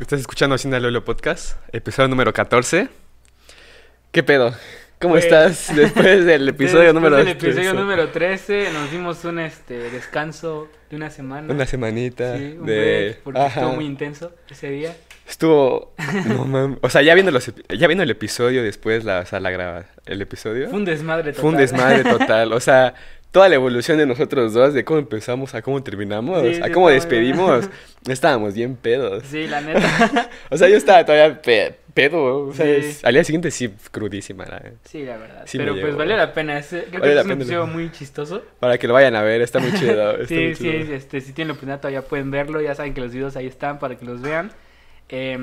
Estás escuchando Hacienda Lolo Podcast, episodio número 14. ¿Qué pedo? ¿Cómo Pues, estás después del episodio Después número del episodio 13? número 13 nos dimos un este descanso de una semana. Una semanita Sí, un de... break, porque Ajá. estuvo muy intenso ese día. Estuvo... No mames. O sea, ya viendo, los, ya viendo el episodio después, la, o sea, la graba... El episodio... Fue un desmadre total. Fue un desmadre total. O sea, toda la evolución de nosotros dos, de cómo empezamos a cómo terminamos, Sí, sí, a cómo despedimos, estábamos bien pedos. Sí, la neta. O sea, yo estaba todavía pe- pedo. O sea, Sí. es- al día siguiente sí, crudísima. la- Sí, la verdad. Sí Pero pues valió la pena. ese- Creo Valió que la es un episodio muy chistoso. Para que lo vayan a ver, está muy chido. Está sí, muy sí, chido. este, si tienen la oportunidad todavía pueden verlo. Ya saben que los videos ahí están para que los vean. Eh,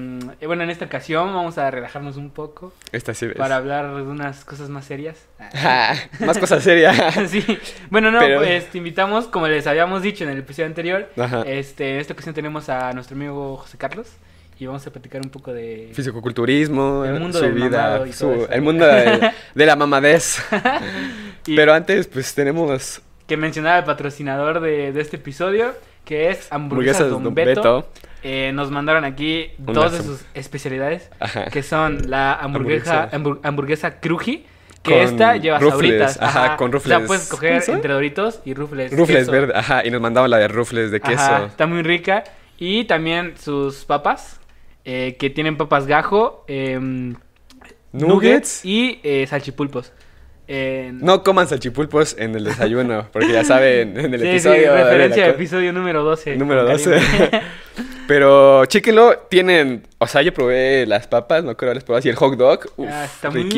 bueno, en esta ocasión vamos a relajarnos un poco Esta sí es. para hablar de unas cosas más serias. Ah, Más cosas serias. sí. Bueno, no, Pero- pues te invitamos, como les habíamos dicho en el episodio anterior, Ajá. este, en esta ocasión tenemos a nuestro amigo José Carlos y vamos a platicar un poco de... Fisicoculturismo, El mundo su del vida, mamado y su- todo eso. el mundo de, de la mamadez. y Pero antes, pues tenemos que mencionar al patrocinador de, de este episodio, que es Hamburguesas hamburguesas Don Don Beto. Beto. Eh, nos mandaron aquí dos de sus especialidades, Ajá. que son la hamburguesa, Hamburguesa. hambur- hamburguesa Cruji, que Con esta lleva sabritas. ajá, con O sea, rufles. puedes escoger ¿Cómo son? entre Doritos y rufles. Rufles queso. verde, ajá, y nos mandaban la de rufles de queso. Ajá, está muy rica. Y también sus papas, eh, que tienen papas gajo, em, Nuggets. y eh, salchipulpos. No coman salchipulpos en el desayuno, porque ya saben, en el sí, sí, episodio. de referencia la co- episodio número 12. Número con 12. Pero chéquenlo, tienen, o sea, yo probé las papas, no creo las probé, y el hot dog, uf, Ah, está muy, rico,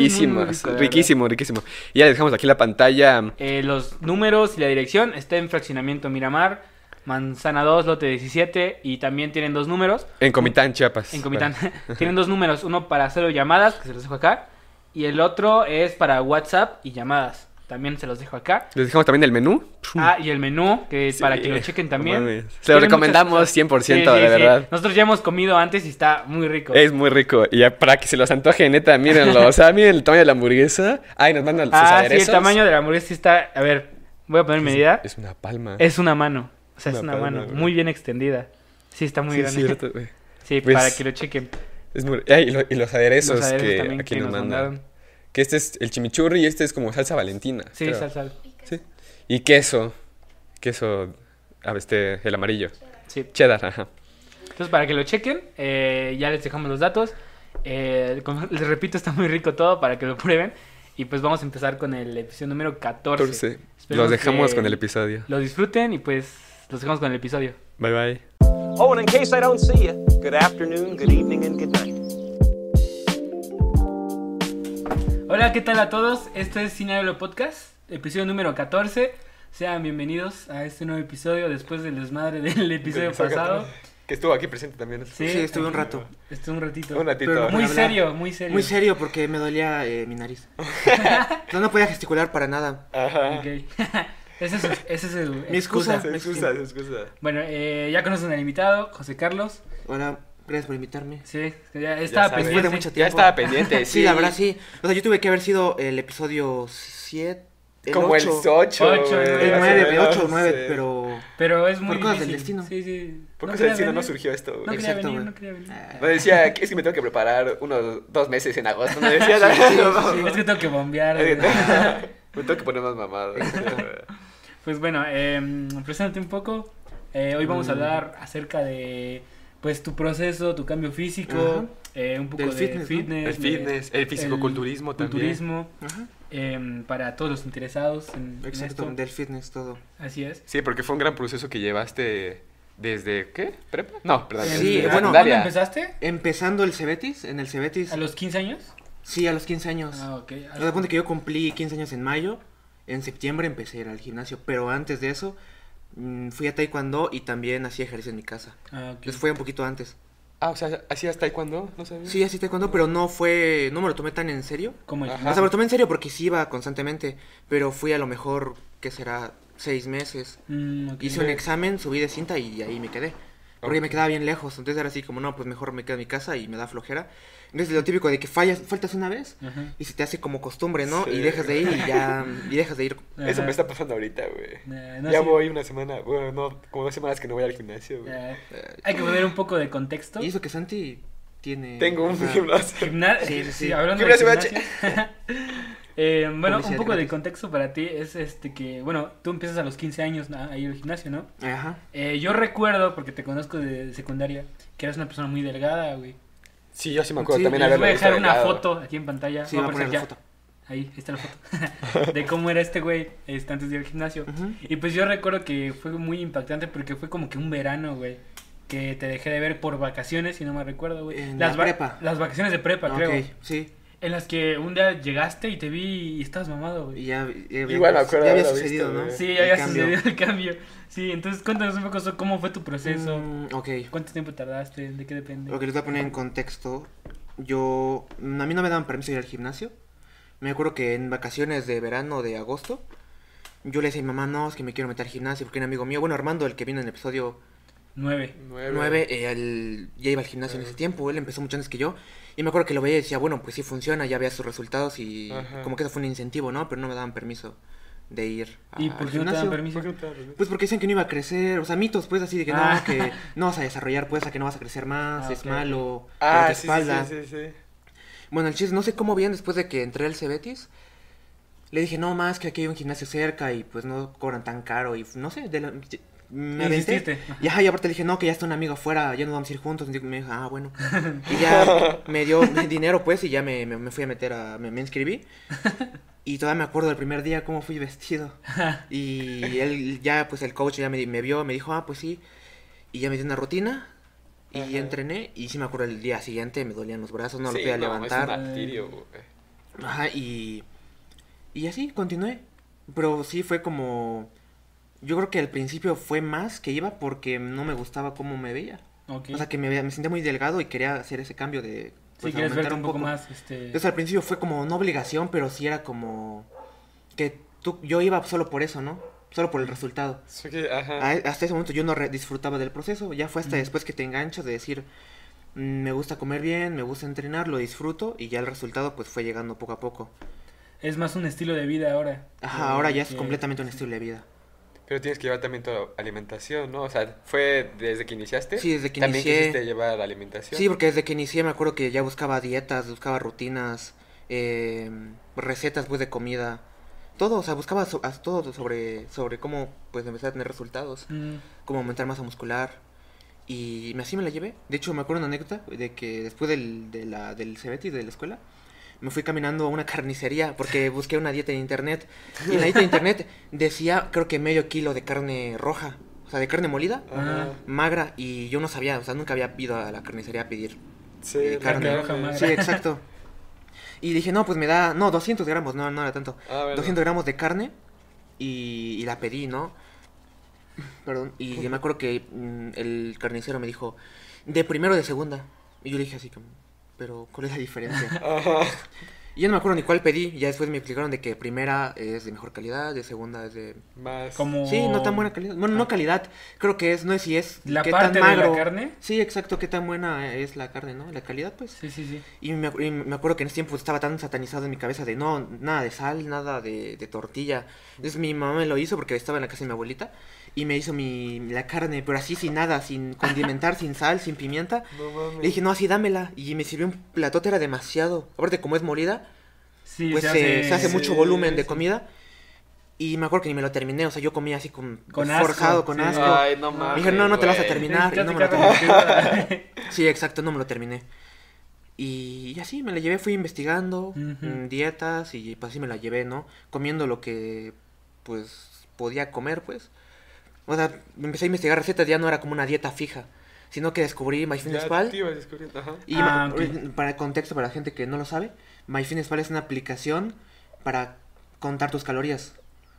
riquísimo, riquísimo. Y ya les dejamos aquí la pantalla, Eh, los números y la dirección está en Fraccionamiento Miramar, Manzana 2, lote 17. Y también tienen dos números. en Comitán, Chiapas. En Comitán. tienen dos números. Uno para solo llamadas, que se los dejo acá. Y el otro es para WhatsApp y llamadas. También se los dejo acá. Les dejamos también el menú. Ah, y el menú, que Sí, para que lo chequen también. Se lo recomendamos muchas cosas. 100%, Sí, sí, de verdad. Nosotros ya hemos comido antes y está muy rico. Es muy rico. Y ya para que se los antoje, neta, mírenlo. O sea, miren el tamaño de la hamburguesa. Ay, nos mandan sus ah, sí, el aderezos. tamaño de la hamburguesa está. A ver, voy a poner medida. Es una palma. Es una mano. O sea, es Una palma, mano. Muy bien extendida. Sí, está muy grande. cierto. Sí, Pues, para que lo chequen. Es muy... Ay, y, lo- y los aderezos, Los aderezos que también aquí que nos mandaron. Que este es el chimichurri y este es como salsa valentina. Sí, creo. salsa. Sí. Y queso. Queso, a ver, este, el amarillo. Sí. Cheddar, ajá. Entonces, para que lo chequen, eh, ya les dejamos los datos. Eh, como les repito, está muy rico todo para que lo prueben. Y pues vamos a empezar con el episodio número 14. Entonces, Esperemos los dejamos con el episodio. Lo disfruten y pues los dejamos con el episodio. Bye bye. Oh, and in case I don't see you, good afternoon, good evening, and good night. Hola, ¿qué tal a todos? Esto es Cine Hablo Podcast, episodio número 14. Sean bienvenidos a este nuevo episodio después del desmadre del episodio pasado. Que estuvo aquí presente también. Sí, Sí, estuve un rato. Estuve un ratito. Un ratito. Pero Muy serio, muy serio. Muy serio porque me dolía eh, mi nariz. No, no podía gesticular para nada. Ajá. Ok. ese es, ese es el Mi excusa. Excusa, se excusa. Bueno, eh, ya conocen al invitado, José Carlos. Hola, gracias por invitarme. Sí, ya estaba sabes. pendiente. Después de mucho Ya tiempo. estaba pendiente, sí. Sí, la verdad sí. O sea, yo tuve que haber sido el episodio 7. El Como el 8. 8. Ocho, El más o 9, menos, 8 o 9, sí. pero. Pero es muy Por cosas del difícil. destino. Sí, sí. ¿Por No qué quería no, no surgió esto? No güey? quería Exacto, venir, no quería venir. Me decía, es que me tengo que preparar unos dos meses en agosto. Me decía, Es que tengo que bombear. me tengo que poner más mamado. Pues bueno, eh, preséntate un poco. Eh, hoy vamos a hablar acerca de pues tu proceso, tu cambio físico, eh, un poco Del de fitness, ¿no? fitness, El fitness, el fisicoculturismo también. culturismo, Ajá. em, para todos los interesados en, en Exacto, esto. del fitness, todo. Así es. Sí, porque fue un gran proceso que llevaste desde, ¿qué? ¿Prepa? No, perdón. Eh, Sí, desde bueno, ¿Cuándo secundaria. empezaste? Empezando el Cebetis, en el Cebetis. ¿A los 15 años? Sí, a los 15 años. Ah, ok. De cuenta que yo cumplí 15 años en mayo. En septiembre empecé a ir al gimnasio. Pero antes de eso, fui a Taekwondo y también hacía ejercicio en mi casa. Ah, ok. Entonces fue un poquito antes. Ah, o sea, ¿hacías taekwondo? ¿No sabía? Sí, así Taekwondo, pero no fue. No me lo tomé tan en serio. ¿Cómo Ajá. O sea, me lo tomé en serio porque sí iba constantemente. Pero fui a lo mejor, que será? Seis meses. Mm. Hice un examen, subí de cinta y ahí me quedé. Porque me quedaba bien lejos. Entonces era así como, no, pues mejor me quedo en mi casa y me da flojera. Entonces lo típico de que fallas, faltas una vez Ajá. y se te hace como costumbre, ¿no? Sí. y dejas de ir y ya, y dejas de ir. Eso me está pasando ahorita, güey. Eh, no, ya sí. voy una semana, bueno, no, como dos semanas que no voy al gimnasio, güey. Eh, hay que poner un poco de contexto. Y eso que Santi tiene... Tengo un gimnasio. Gimna- Sí, sí, sí. hablando de Gimnasio gimnasio. Eh, bueno, un poco de contexto para ti es este que, bueno, tú empiezas a los 15 años a ir al gimnasio, ¿no? Ajá. Eh, yo recuerdo, porque te conozco de secundaria, que eras una persona muy delgada, güey. Sí, yo sí me acuerdo Sí, también haberlo voy a dejar una delgado. foto aquí en pantalla. Sí, va a poner la foto. Ahí, ahí está la foto. de cómo era este güey este, antes de ir al gimnasio. Y pues yo recuerdo que fue muy impactante porque fue como que un verano, güey. Que te dejé de ver por vacaciones, si no me recuerdo, güey. Las la va- prepa. Las vacaciones de prepa, Ok, creo. sí. En las que un día llegaste y te vi y estabas mamado, güey. Y ya, ya, había- Igual acuerdo ya había sucedido, visto, ¿no? Sí, El había cambio. sucedido el cambio. Sí, entonces cuéntanos un poco cómo fue tu proceso. Mm, ok. ¿Cuánto tiempo tardaste? ¿De qué depende? Lo que les voy a poner en contexto, yo, mm, a mí no me daban permiso de ir al gimnasio. Me acuerdo que en vacaciones de verano de agosto, yo le decía a mi mamá, no, es que me quiero meter al gimnasio, porque un amigo mío, bueno, Armando, el que vino en el episodio Nueve. Nueve. 9, eh, él ya iba al gimnasio en ese tiempo, él empezó mucho antes que yo. Y me acuerdo que lo veía y decía, bueno, pues sí funciona, ya veía sus resultados y Ajá. como que eso fue un incentivo, ¿no? Pero no me daban permiso de ir ¿Y al por qué no te dan gimnasio. permiso? ¿Por qué no te das permiso? Pues porque dicen que no iba a crecer, o sea, mitos, pues así de que Ah. no, que no vas a desarrollar, pues a que no vas a crecer más, Ah, es malo, Ah, sí, sí, espalda. sí, sí, sí. Bueno, el chiste, no sé cómo bien después de que entré al Cebetis, le dije, no más, que aquí hay un gimnasio cerca y pues no cobran tan caro y no sé, de la- me aventé. Y, ajá, y aparte le dije, no, que ya está un amigo afuera, ya nos vamos a ir juntos. Y me dijo, ah, bueno. Y ya me dio dinero, pues, y ya me, me, me fui a meter a. Me, me inscribí. Y todavía me acuerdo del primer día cómo fui vestido. Y él, ya, pues, el coach ya me, me vio, me dijo, ah, pues sí. Y ya me dio una rutina. Y Ajá. entrené. Y sí me acuerdo el día siguiente, me dolían los brazos, no Sí, lo podía no, levantar. Es un martirio, güey. Ajá, y. Y así, continué. Pero sí fue como. Yo creo que al principio fue más que iba porque no me gustaba cómo me veía. O sea, que me, veía- me sentía muy delgado y quería hacer ese cambio de. sí, pues, quieres aumentar verte un poco más, este... Entonces al principio fue como no obligación, pero sí era como. Que tú, yo iba solo por eso, ¿no? Solo por el resultado. Sí que, ajá. A- hasta ese momento yo no re- disfrutaba del proceso. Ya fue hasta después que te enganchas de decir. "Mm, Me gusta comer bien, me gusta entrenar, lo disfruto y ya el resultado pues fue llegando poco a poco. Es más un estilo de vida ahora. Ajá, Eh, ahora ya es que- completamente un estilo de vida. Pero tienes que llevar también tu alimentación, ¿no? O sea, ¿fue desde que iniciaste? Sí, desde que ¿También inicié. quisiste llevar la alimentación? Sí, porque desde que inicié me acuerdo que ya buscaba dietas, buscaba rutinas, eh, recetas pues de comida, todo, o sea, buscaba so- todo sobre, sobre cómo pues empezar a tener resultados, Mm, cómo aumentar masa muscular y así me la llevé. De hecho, me acuerdo una anécdota de que después del, de la, del Cebetis de la escuela, me fui caminando a una carnicería porque busqué una dieta en internet y en la dieta de internet decía creo que medio kilo de carne roja, o sea, de carne molida. Ajá. magra y yo no sabía, o sea, nunca había ido a la carnicería a pedir. Sí, Eh, carne roja magra. Sí, exacto. Y dije, no, pues me da, no, 200 gramos, no, no era tanto. Ah, bueno. 200 gramos de carne y, y la pedí, ¿no? Perdón, y me acuerdo que mm, el carnicero me dijo, de primero o de segunda. Y yo le dije así como, pero ¿cuál es la diferencia? Ajá. y yo no me acuerdo ni cuál pedí, ya después me explicaron de que primera es de mejor calidad, de segunda es de... Más. Como... Sí, no tan buena calidad. Bueno, no calidad, creo que es, no es si es... La qué parte tan de la carne. Sí, exacto, qué tan buena es la carne, ¿no? La calidad, pues. Sí, sí, sí. Y me, y me acuerdo que en ese tiempo estaba tan satanizado en mi cabeza de no, nada de sal, nada de, de tortilla. Entonces mi mamá me lo hizo porque estaba en la casa de mi abuelita y me hizo mi, la carne, pero así sin nada, sin condimentar, sin sal, sin pimienta. No. Le dije, no, así dámela. Y me sirvió un platote, era demasiado. Aparte, como es molida, Sí, pues se se, hace... se hace sí, mucho volumen de comida. Y me acuerdo que ni me lo terminé, o sea, yo comía así con, Con asco, forzado, con sí. asco. Ay, no mames. Dije, no, no te lo vas a terminar. y no me lo terminé. Sí, exacto, no me lo terminé. Y, y así me la llevé, fui investigando mm, dietas y pues así me la llevé, ¿no? Comiendo lo que pues podía comer, pues. O sea, empecé a investigar recetas, ya no era como una dieta fija, sino que descubrí Ya MyFitnessPal. ajá. Y Ah, para el contexto, para la gente que no lo sabe, MyFitnessPal es una aplicación para contar tus calorías.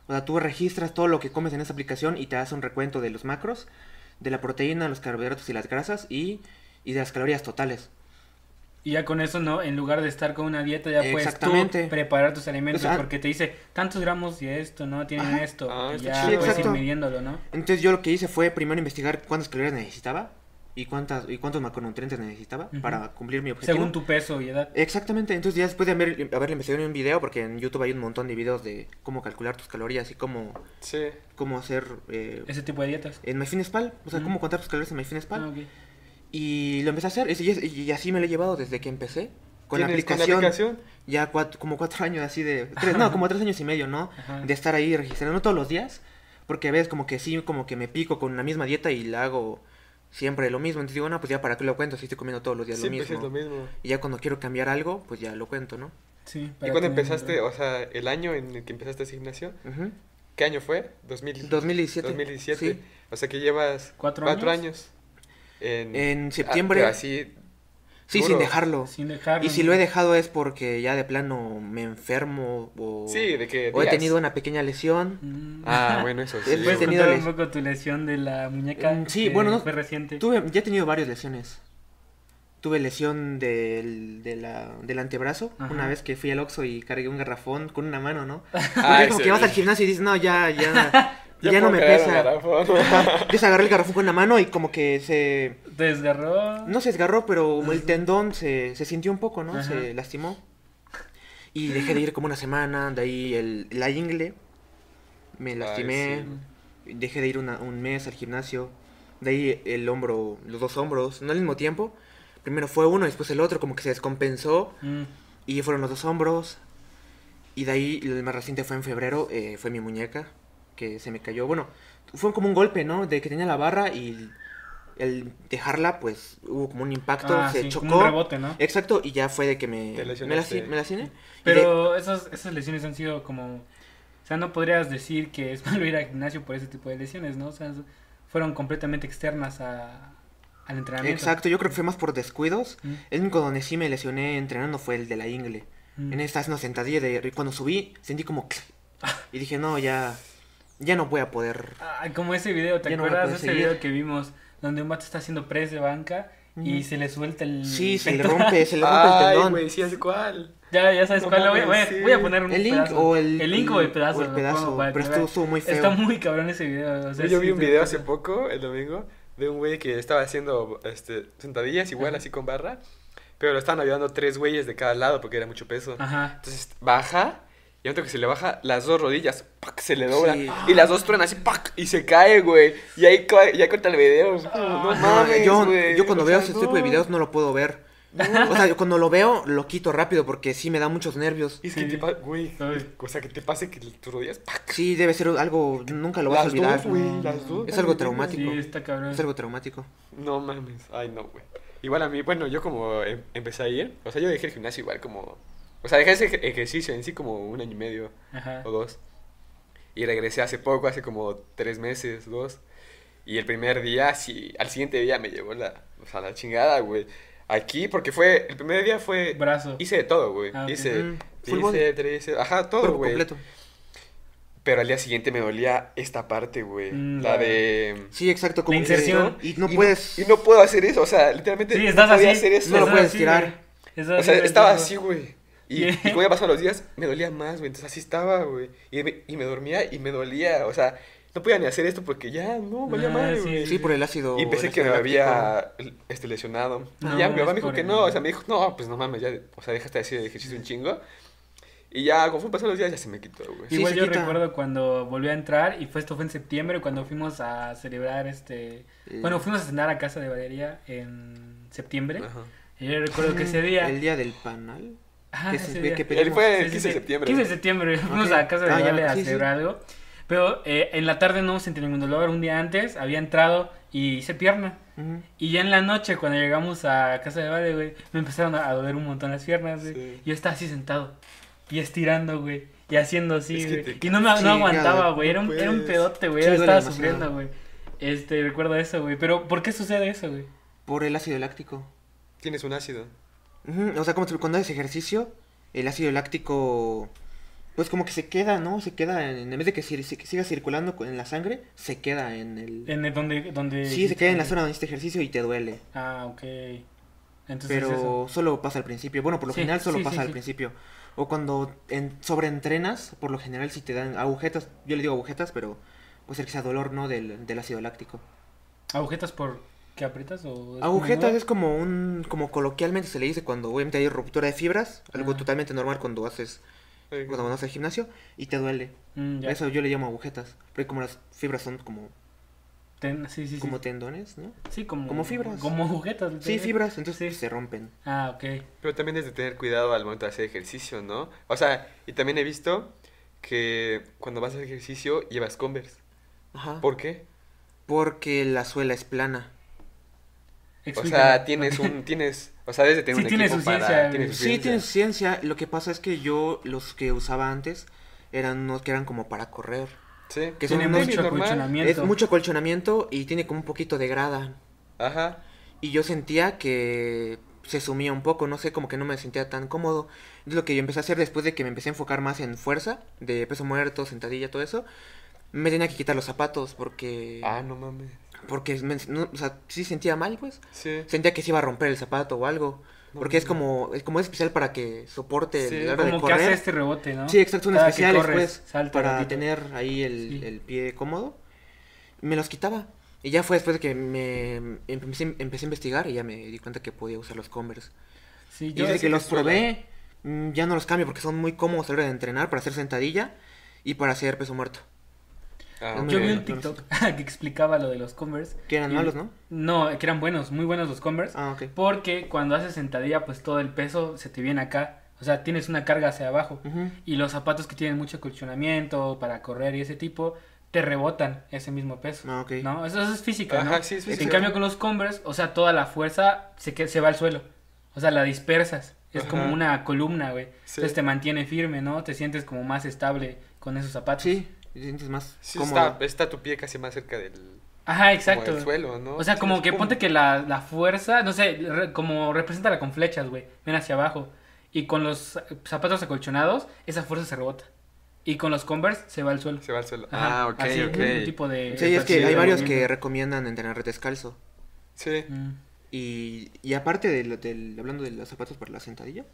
O sea, tú registras todo lo que comes en esa aplicación y te hace un recuento de los macros, de la proteína, los carbohidratos y las grasas y, y de las calorías totales. Y ya con eso, ¿no? En lugar de estar con una dieta, ya puedes tú preparar tus alimentos O sea, porque te dice tantos gramos de esto, ¿no? Tienen Ajá. esto. Ah, y ya chido. puedes ir midiéndolo, ¿no? Entonces yo lo que hice fue primero investigar cuántas calorías necesitaba y cuántas y cuántos macronutrientes necesitaba para cumplir mi objetivo. Según tu peso y edad. Exactamente, entonces ya después de haber, haberle investigado en un video, porque en YouTube hay un montón de videos de cómo calcular tus calorías y cómo, Sí. cómo hacer eh, Ese tipo de dietas. en MyFitnessPal, o sea, cómo contar tus calorías en MyFitnessPal. Ah, ok. Y lo empecé a hacer, y, y- y así me lo he llevado desde que empecé. Con la ¿Tienes aplicación, aplicación? ya cuat- como cuatro años así de... tres- no, como tres años y medio, ¿no? Ajá. De estar ahí registrando todos los días. Porque ves como que sí, como que me pico con una misma dieta y la hago siempre lo mismo. Entonces digo, no, pues ya para qué lo cuento si estoy comiendo todos los días Siempre lo es mismo. lo mismo. Y ya cuando quiero cambiar algo, pues ya lo cuento, ¿no? Sí. ¿Y tener empezaste, o sea, el año en el que empezaste ese gimnasio? Ujú. ¿Qué año fue? 2000, 2017. 2017. Sí. O sea que llevas ¿Cuatro años. En, En Ah, septiembre. así, Sí, sin dejarlo. Sin dejarlo. Y si lo he dejado es porque ya de plano me enfermo o, sí, de que o he tenido una pequeña lesión. Mm. Ah, bueno, eso sí. He ¿Puedes tenido un poco tu lesión de la muñeca? Mm, sí, que bueno, no- Fue reciente. Tuve, ya he tenido varias lesiones. Tuve lesión del, de la, del antebrazo. Ajá. Una vez que fui al Oxxo y cargué un garrafón con una mano, ¿no? Ah, como que vas al gimnasio y dices, no, ya, ya, ya, puedo no me pesa. Entonces agarré el garrafón con una mano y como que se... ¿Te desgarró? No se desgarró, pero como el tendón se, se sintió un poco, ¿no? Ajá. Se lastimó. Y dejé de ir como una semana, de ahí el, la ingle, me lastimé, dejé de ir una- un mes al gimnasio, de ahí el hombro, los dos hombros, no al mismo tiempo. Primero fue uno, después el otro, como que se descompensó Mm. y fueron los dos hombros. Y de ahí el más reciente fue en febrero, eh, fue mi muñeca, que se me cayó. Bueno, fue como un golpe, ¿no? De que tenía la barra y el dejarla, pues hubo como un impacto, Ah, se sí, chocó. como un rebote, ¿no? Exacto, y ya fue de que me, me, lasi- me Pero esos, esas lesiones han sido como... O sea, no podrías decir que es malo ir al gimnasio por ese tipo de lesiones, ¿no? O sea, fueron completamente externas a, al entrenamiento. Exacto, yo creo que fue más por descuidos. Mm. El único donde sí me lesioné entrenando fue el de la ingle. Mm. En esta haciendo sentadilla de cuando subí sentí como y dije, "No, ya ya no voy a poder." Ah, como ese video, ¿te no acuerdas de ese seguir. video que vimos? Donde un vato está haciendo press de banca y se le suelta el... Sí, se le rompe, se le rompe el Ay, tendón. güey, sí, ¿hace cuál? Ya, ya sabes No cuál. voy, voy sí. voy a poner un El link pedazo. o el El link o el pedazo. o el pedazo, pongo pero que estuvo, muy feo. Está muy cabrón ese video. o sea, Yo sí vi un video hace poco, el domingo, de un güey que estaba haciendo este, sentadillas igual, así con barra, pero lo estaban ayudando tres güeyes de cada lado porque era mucho peso. Ajá. Entonces baja, y antes que se le baja, las dos rodillas, ¡pac! se le doblan, Sí. y las dos truenan así, ¡pac! y se cae, güey. Y ahí ya corta el video. No Ah, No, mames, yo, güey. yo cuando O veo sea, ese tipo de no. videos no lo puedo ver. O sea, yo cuando lo veo lo quito rápido porque sí me da muchos nervios. Y es que Sí. te pasa, güey, o sea, que te pase que tus rodillas, ¡pac! Sí, debe ser algo nunca lo vas a Las olvidar. dos, güey, no. las dos. Es algo traumático. Sí, está cabrón. Es algo traumático. No mames, ay no, güey. Igual a mí, bueno, yo como em- empecé a ir, o sea, yo dejé el gimnasio igual como... O sea, dejé ese ej- ejercicio en sí como un año y medio Ajá. o dos. Y regresé hace poco, hace como tres meses, dos. Y el primer día, sí, al siguiente día me llevó la, o sea, la chingada, güey. Aquí, porque fue, el primer día fue... Brazo. Hice de todo, güey. Ah. Hice Mm, full body. bíceps, tríceps, ajá, todo, güey. completo. Pero al día siguiente me dolía esta parte, güey. Mm, la de... Sí, exacto. Como La que- inserción. Y no y puedes. Y no puedo hacer eso, o sea, literalmente Sí, no estás podía así. hacer eso. No lo puedes así, tirar. O sea, estaba así, güey. Y, y como ya pasaban los días, me dolía más, güey. Entonces así estaba, güey. Y me, y me dormía y me dolía. O sea, no podía ni hacer esto porque ya, no, valía Ah, madre, sí, güey. Sí, por el ácido. Y pensé que me había este, lesionado. No, y ya mi mamá me dijo que no. O sea, me dijo, no, pues no mames, ya. O sea, dejaste de hacer ejercicio un chingo. Y ya, conforme pasaron los días, ya se me quitó, güey. Sí, Igual yo quita. recuerdo cuando volví a entrar y fue esto fue en septiembre cuando fuimos a celebrar este Eh. bueno fuimos a cenar a casa de Valeria en septiembre Ajá. y yo recuerdo que ese día El día del panal. Que Él fue el sí, 15 de septiembre. 15 de septiembre fuimos Ok. a casa de Ah, Vale a sí, sí. celebrar algo pero eh, en la tarde no sentí ningún dolor un día antes había entrado y hice pierna y ya en la noche cuando llegamos a casa de Vale güey me empezaron a doler un montón las piernas güey. Sí. yo estaba así sentado y estirando güey y haciendo así, Es que güey. Y no, me, no aguantaba, güey. Era, un, era un pedote, güey. Yo estaba sufriendo, güey. Este, recuerdo eso, güey. Pero, ¿por qué sucede eso, güey? Por el ácido láctico. Tienes un ácido. O sea, como cuando haces ejercicio, el ácido láctico, pues como que se queda, ¿no? Se queda, en, en vez de que, si- si- que siga circulando en la sangre, se queda en el... En el donde, donde... Sí, se queda en la zona donde hiciste ejercicio y te duele. Ah, ok. Entonces Pero eso. solo pasa al principio. Bueno, por lo Sí, general solo sí, pasa sí, al principio. O cuando en, sobreentrenas, por lo general si te dan agujetas, yo le digo agujetas, pero puede ser que sea dolor, ¿no? Del, del ácido láctico. Agujetas por... ¿Que aprietas o...? es Agujetas es como un, como coloquialmente se le dice cuando obviamente hay ruptura de fibras, algo Ah. totalmente normal cuando haces, cuando vas al gimnasio y te duele. Mm. Eso yo le llamo agujetas, porque como las fibras son como, Ten- sí, sí, sí. como tendones, ¿no? Sí, como... como fibras. Como agujetas. Sí, fibras, entonces Sí. se rompen. Ah, ok. Pero también es de tener cuidado al momento de hacer ejercicio, ¿no? O sea, y también he visto que cuando vas a hacer ejercicio llevas Converse. Ajá. ¿Por qué? Porque la suela es plana. O sea, tienes un, tienes, o sea, debes de tener Sí, un tiene equipo su para, ciencia, tiene su Sí, ciencia. tiene ciencia. Lo que pasa es que yo, los que usaba antes, eran unos que eran como para correr. Sí, que Tiene mucho acolchonamiento. Es mucho acolchonamiento y tiene como un poquito de grada. Ajá. Y yo sentía que se sumía un poco, no sé, como que no me sentía tan cómodo. Es lo que yo empecé a hacer después de que me empecé a enfocar más en fuerza, de peso muerto, sentadilla, todo eso. Me tenía que quitar los zapatos porque... Ah, no mames. Porque, me- no, o sea, sí sentía mal, pues. Sí. Sentía que se iba a romper el zapato o algo. Porque es como, es como es especial para que soporte Sí, la hora de Como que correr. hace este rebote, ¿no? Sí, exacto, Cada que especiales, corres, pues, para tener ahí el, Sí. el pie cómodo. Me los quitaba. Y ya fue después de que me empecé, empecé a investigar y ya me di cuenta que podía usar los Converse. Sí, Y yo... desde que que los probé, mm, ya no los cambio porque son muy cómodos a la hora de entrenar para hacer sentadilla y para hacer peso muerto. Ah, Yo vi bien. un TikTok que explicaba lo de los Converse. Que eran Y- malos, ¿no? No, que eran buenos, muy buenos los Converse. Ah, ok. Porque cuando haces sentadilla, pues todo el peso se te viene acá. O sea, tienes una carga hacia abajo. Y los zapatos que tienen mucho acolchonamiento para correr y ese tipo, te rebotan ese mismo peso. Ah. ¿No? Eso, eso es física, sí, es En física. cambio con los Converse, o sea, toda la fuerza se, que- se va al suelo. O sea, la dispersas. Es como una columna, güey. Sí. Entonces te mantiene firme, ¿no? Te sientes como más estable con esos zapatos. Sí, te sientes más Sí, cómodo. está, está tu pie casi más cerca del Ajá, exacto. como del suelo, ¿no? O sea, como que pum. ponte que la, la fuerza, no sé, re- como represéntala con flechas, güey. Ven hacia abajo. Y con los zapatos acolchonados, esa fuerza se rebota. Y con los Converse se va al suelo. se va al suelo. Ajá, ah, ok, así, ok. Un tipo de... Sí, es que hay varios que recomiendan entrenar descalzo. Sí. Mm. Y, y aparte del, del- hablando de los zapatos para la sentadilla,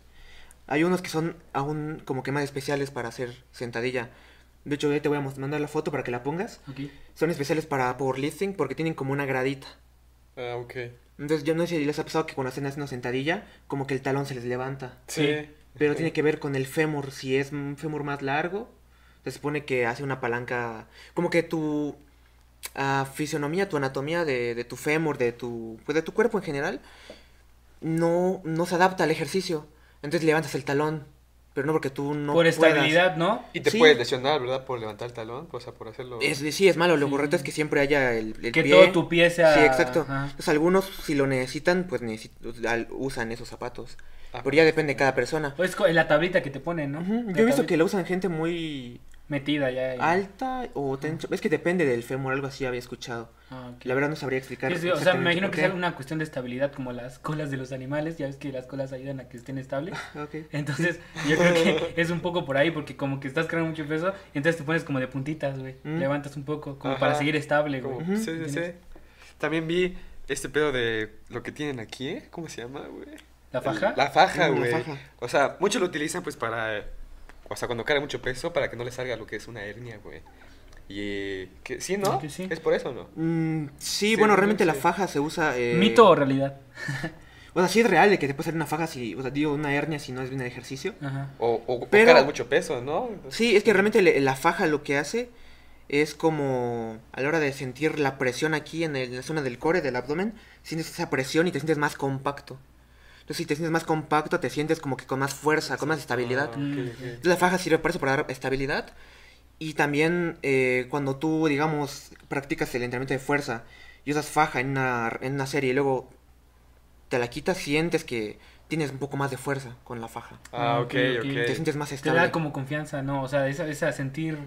hay unos que son aún como que más especiales para hacer sentadilla. De hecho, ahí te voy a mandar la foto para que la pongas. Son especiales para powerlifting porque tienen como una gradita. Ah, ok. Entonces, yo no sé si les ha pasado que cuando hacen una sentadilla, como que el talón se les levanta. Sí. Sí. Pero tiene que ver con el fémur. Si es un fémur más largo, se supone que hace una palanca. Como que tu ah, fisionomía, tu anatomía de, de tu fémur, de tu, pues de tu cuerpo en general, no, no se adapta al ejercicio. Entonces levantas el talón. Pero no porque tú no Por puedas. estabilidad, ¿no? Y te Sí. puedes lesionar, ¿verdad? Por levantar el talón, o sea, por hacerlo. Es, sí, es malo. Lo Sí. correcto es que siempre haya el, el Que pie. todo tu pie sea... Sí, exacto. Ajá. Entonces, algunos, si lo necesitan, pues necesi- al- usan esos zapatos. Ah, Pero ya depende de cada persona. Pues la tablita que te ponen, ¿no? La Yo he visto tablita que lo usan gente muy Metida ya. ahí. alta o tencho. Es que depende del fémur, algo así había escuchado. Ah, ok. La verdad no sabría explicar. Sí, sí, o sea, me imagino que es una cuestión de estabilidad como las colas de los animales. Ya ves que las colas ayudan a que estén estables. Ok. Entonces, yo creo que es un poco por ahí, porque como que estás cargando mucho peso, entonces te pones como de puntitas, güey. Mm. Levantas un poco, como Ajá. para seguir estable, güey. Como-. Sí, sí, sí. También vi este pedo de lo que tienen aquí, ¿eh? ¿Cómo se llama, güey? ¿La faja? La faja, Mm, la güey. faja. O sea, muchos lo utilizan pues para... O sea, cuando carga mucho peso, para que no le salga lo que es una hernia, güey. Y... que, sí, ¿no? Sí. Es por eso, ¿no? Mm, sí, Sí, bueno, sí, realmente la faja se usa. eh, ¿Mito o realidad? O sea, sí es real de que te puede salir una faja si. O sea, digo, una hernia si no es bien el ejercicio. Ajá. O, o, o Pero- cargas mucho peso, ¿no? Sí, es que realmente le- la faja lo que hace es como a la hora de sentir la presión aquí en, el- en la zona del core, del abdomen, sientes esa presión y te sientes más compacto. Entonces, si te sientes más compacto, te sientes como que con más fuerza, con más estabilidad. Ah, la faja sirve para eso, para dar estabilidad. Y también eh, cuando tú, digamos, practicas el entrenamiento de fuerza y usas faja en una, en una serie y luego te la quitas, sientes que tienes un poco más de fuerza con la faja. Ah, ok, Ok, ok. Te sientes más Te estable. da como confianza, ¿no? O sea, esa, esa sentir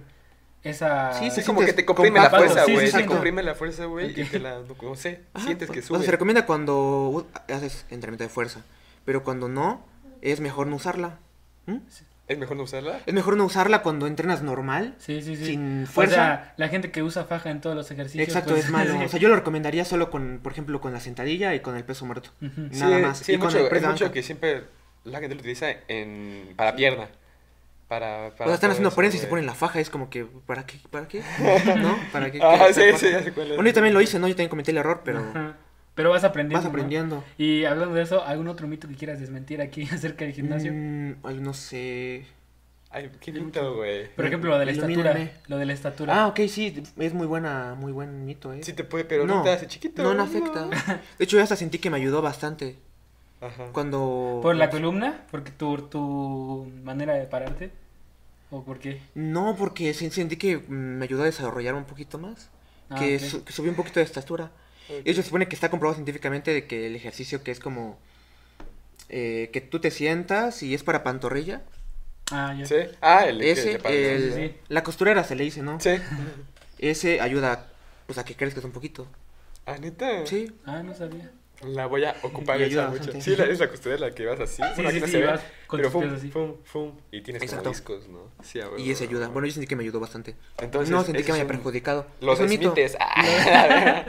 esa... Sí, Sí, se como que te comprime la fuerza, Sí, güey. sí, te sí, comprime la fuerza, güey. Y te la, no sé, Ajá, sientes que o sea, sube. se recomienda cuando u- haces entrenamiento de fuerza, pero cuando no, es mejor no usarla. ¿Mm? ¿Es mejor no usarla? Es mejor no usarla cuando entrenas normal. Sí, sí, sí. Sin O fuerza. sea, la gente que usa faja en todos los ejercicios. Exacto, pues, es malo. sí. O sea, yo lo recomendaría solo con, por ejemplo, con la sentadilla y con el peso muerto. Nada sí, más. Sí, Y hay con mucho, el de mucho que siempre la gente lo utiliza en, para pierna. Para, O para sea, están haciendo prensa y se ponen la faja, es como que, ¿para qué? ¿Para qué? ¿No? ¿Para qué? Ah, sí, sí, ya sé cuál es. Bueno, yo también lo hice, ¿no? Yo también cometí el error, pero... Ajá. Pero vas aprendiendo. vas ¿no? aprendiendo. Y hablando de eso, ¿algún otro mito que quieras desmentir aquí acerca del gimnasio? Mm, ay, no sé. Ay, qué lindo, güey. Por ejemplo, lo de la estatura. Ilumíname. Lo de la estatura. Ah, ok, sí, es muy buena, muy buen mito, eh. Sí te puede, pero no, te hace chiquito. No, no afecta. De hecho, yo hasta sentí que me ayudó bastante. Ajá. Cuando... ¿Por la columna? ¿Porque tu, tu manera de pararte? ¿O por qué? No, porque sentí que me ayudó a desarrollar un poquito más. Ah, que, ok. su- que subí un poquito de estatura. Ok. De hecho, se supone que está comprobado científicamente de que el ejercicio que es como... eh, que tú te sientas y es para pantorrilla. Ah, ya. ¿Sí? Ah, el Ese, paró, el- sí. la costurera se le dice, ¿no? Sí. Ese ayuda pues, a que crezcas un poquito. Ah, neta. Sí. Ah, no sabía. La voy a ocupar Y esa mucho. Sí, la, es la costurera la que vas así. Sí, Bueno, sí, aquí no sí, se ve, vas con pero fum, así. fum, fum, y tienes Exacto. como discos, ¿no? Sí, a. Y ese ayuda. Bueno, yo sentí que me ayudó bastante. Entonces, no sentí que me haya perjudicado. Los Es un mito. Smithes. Ah,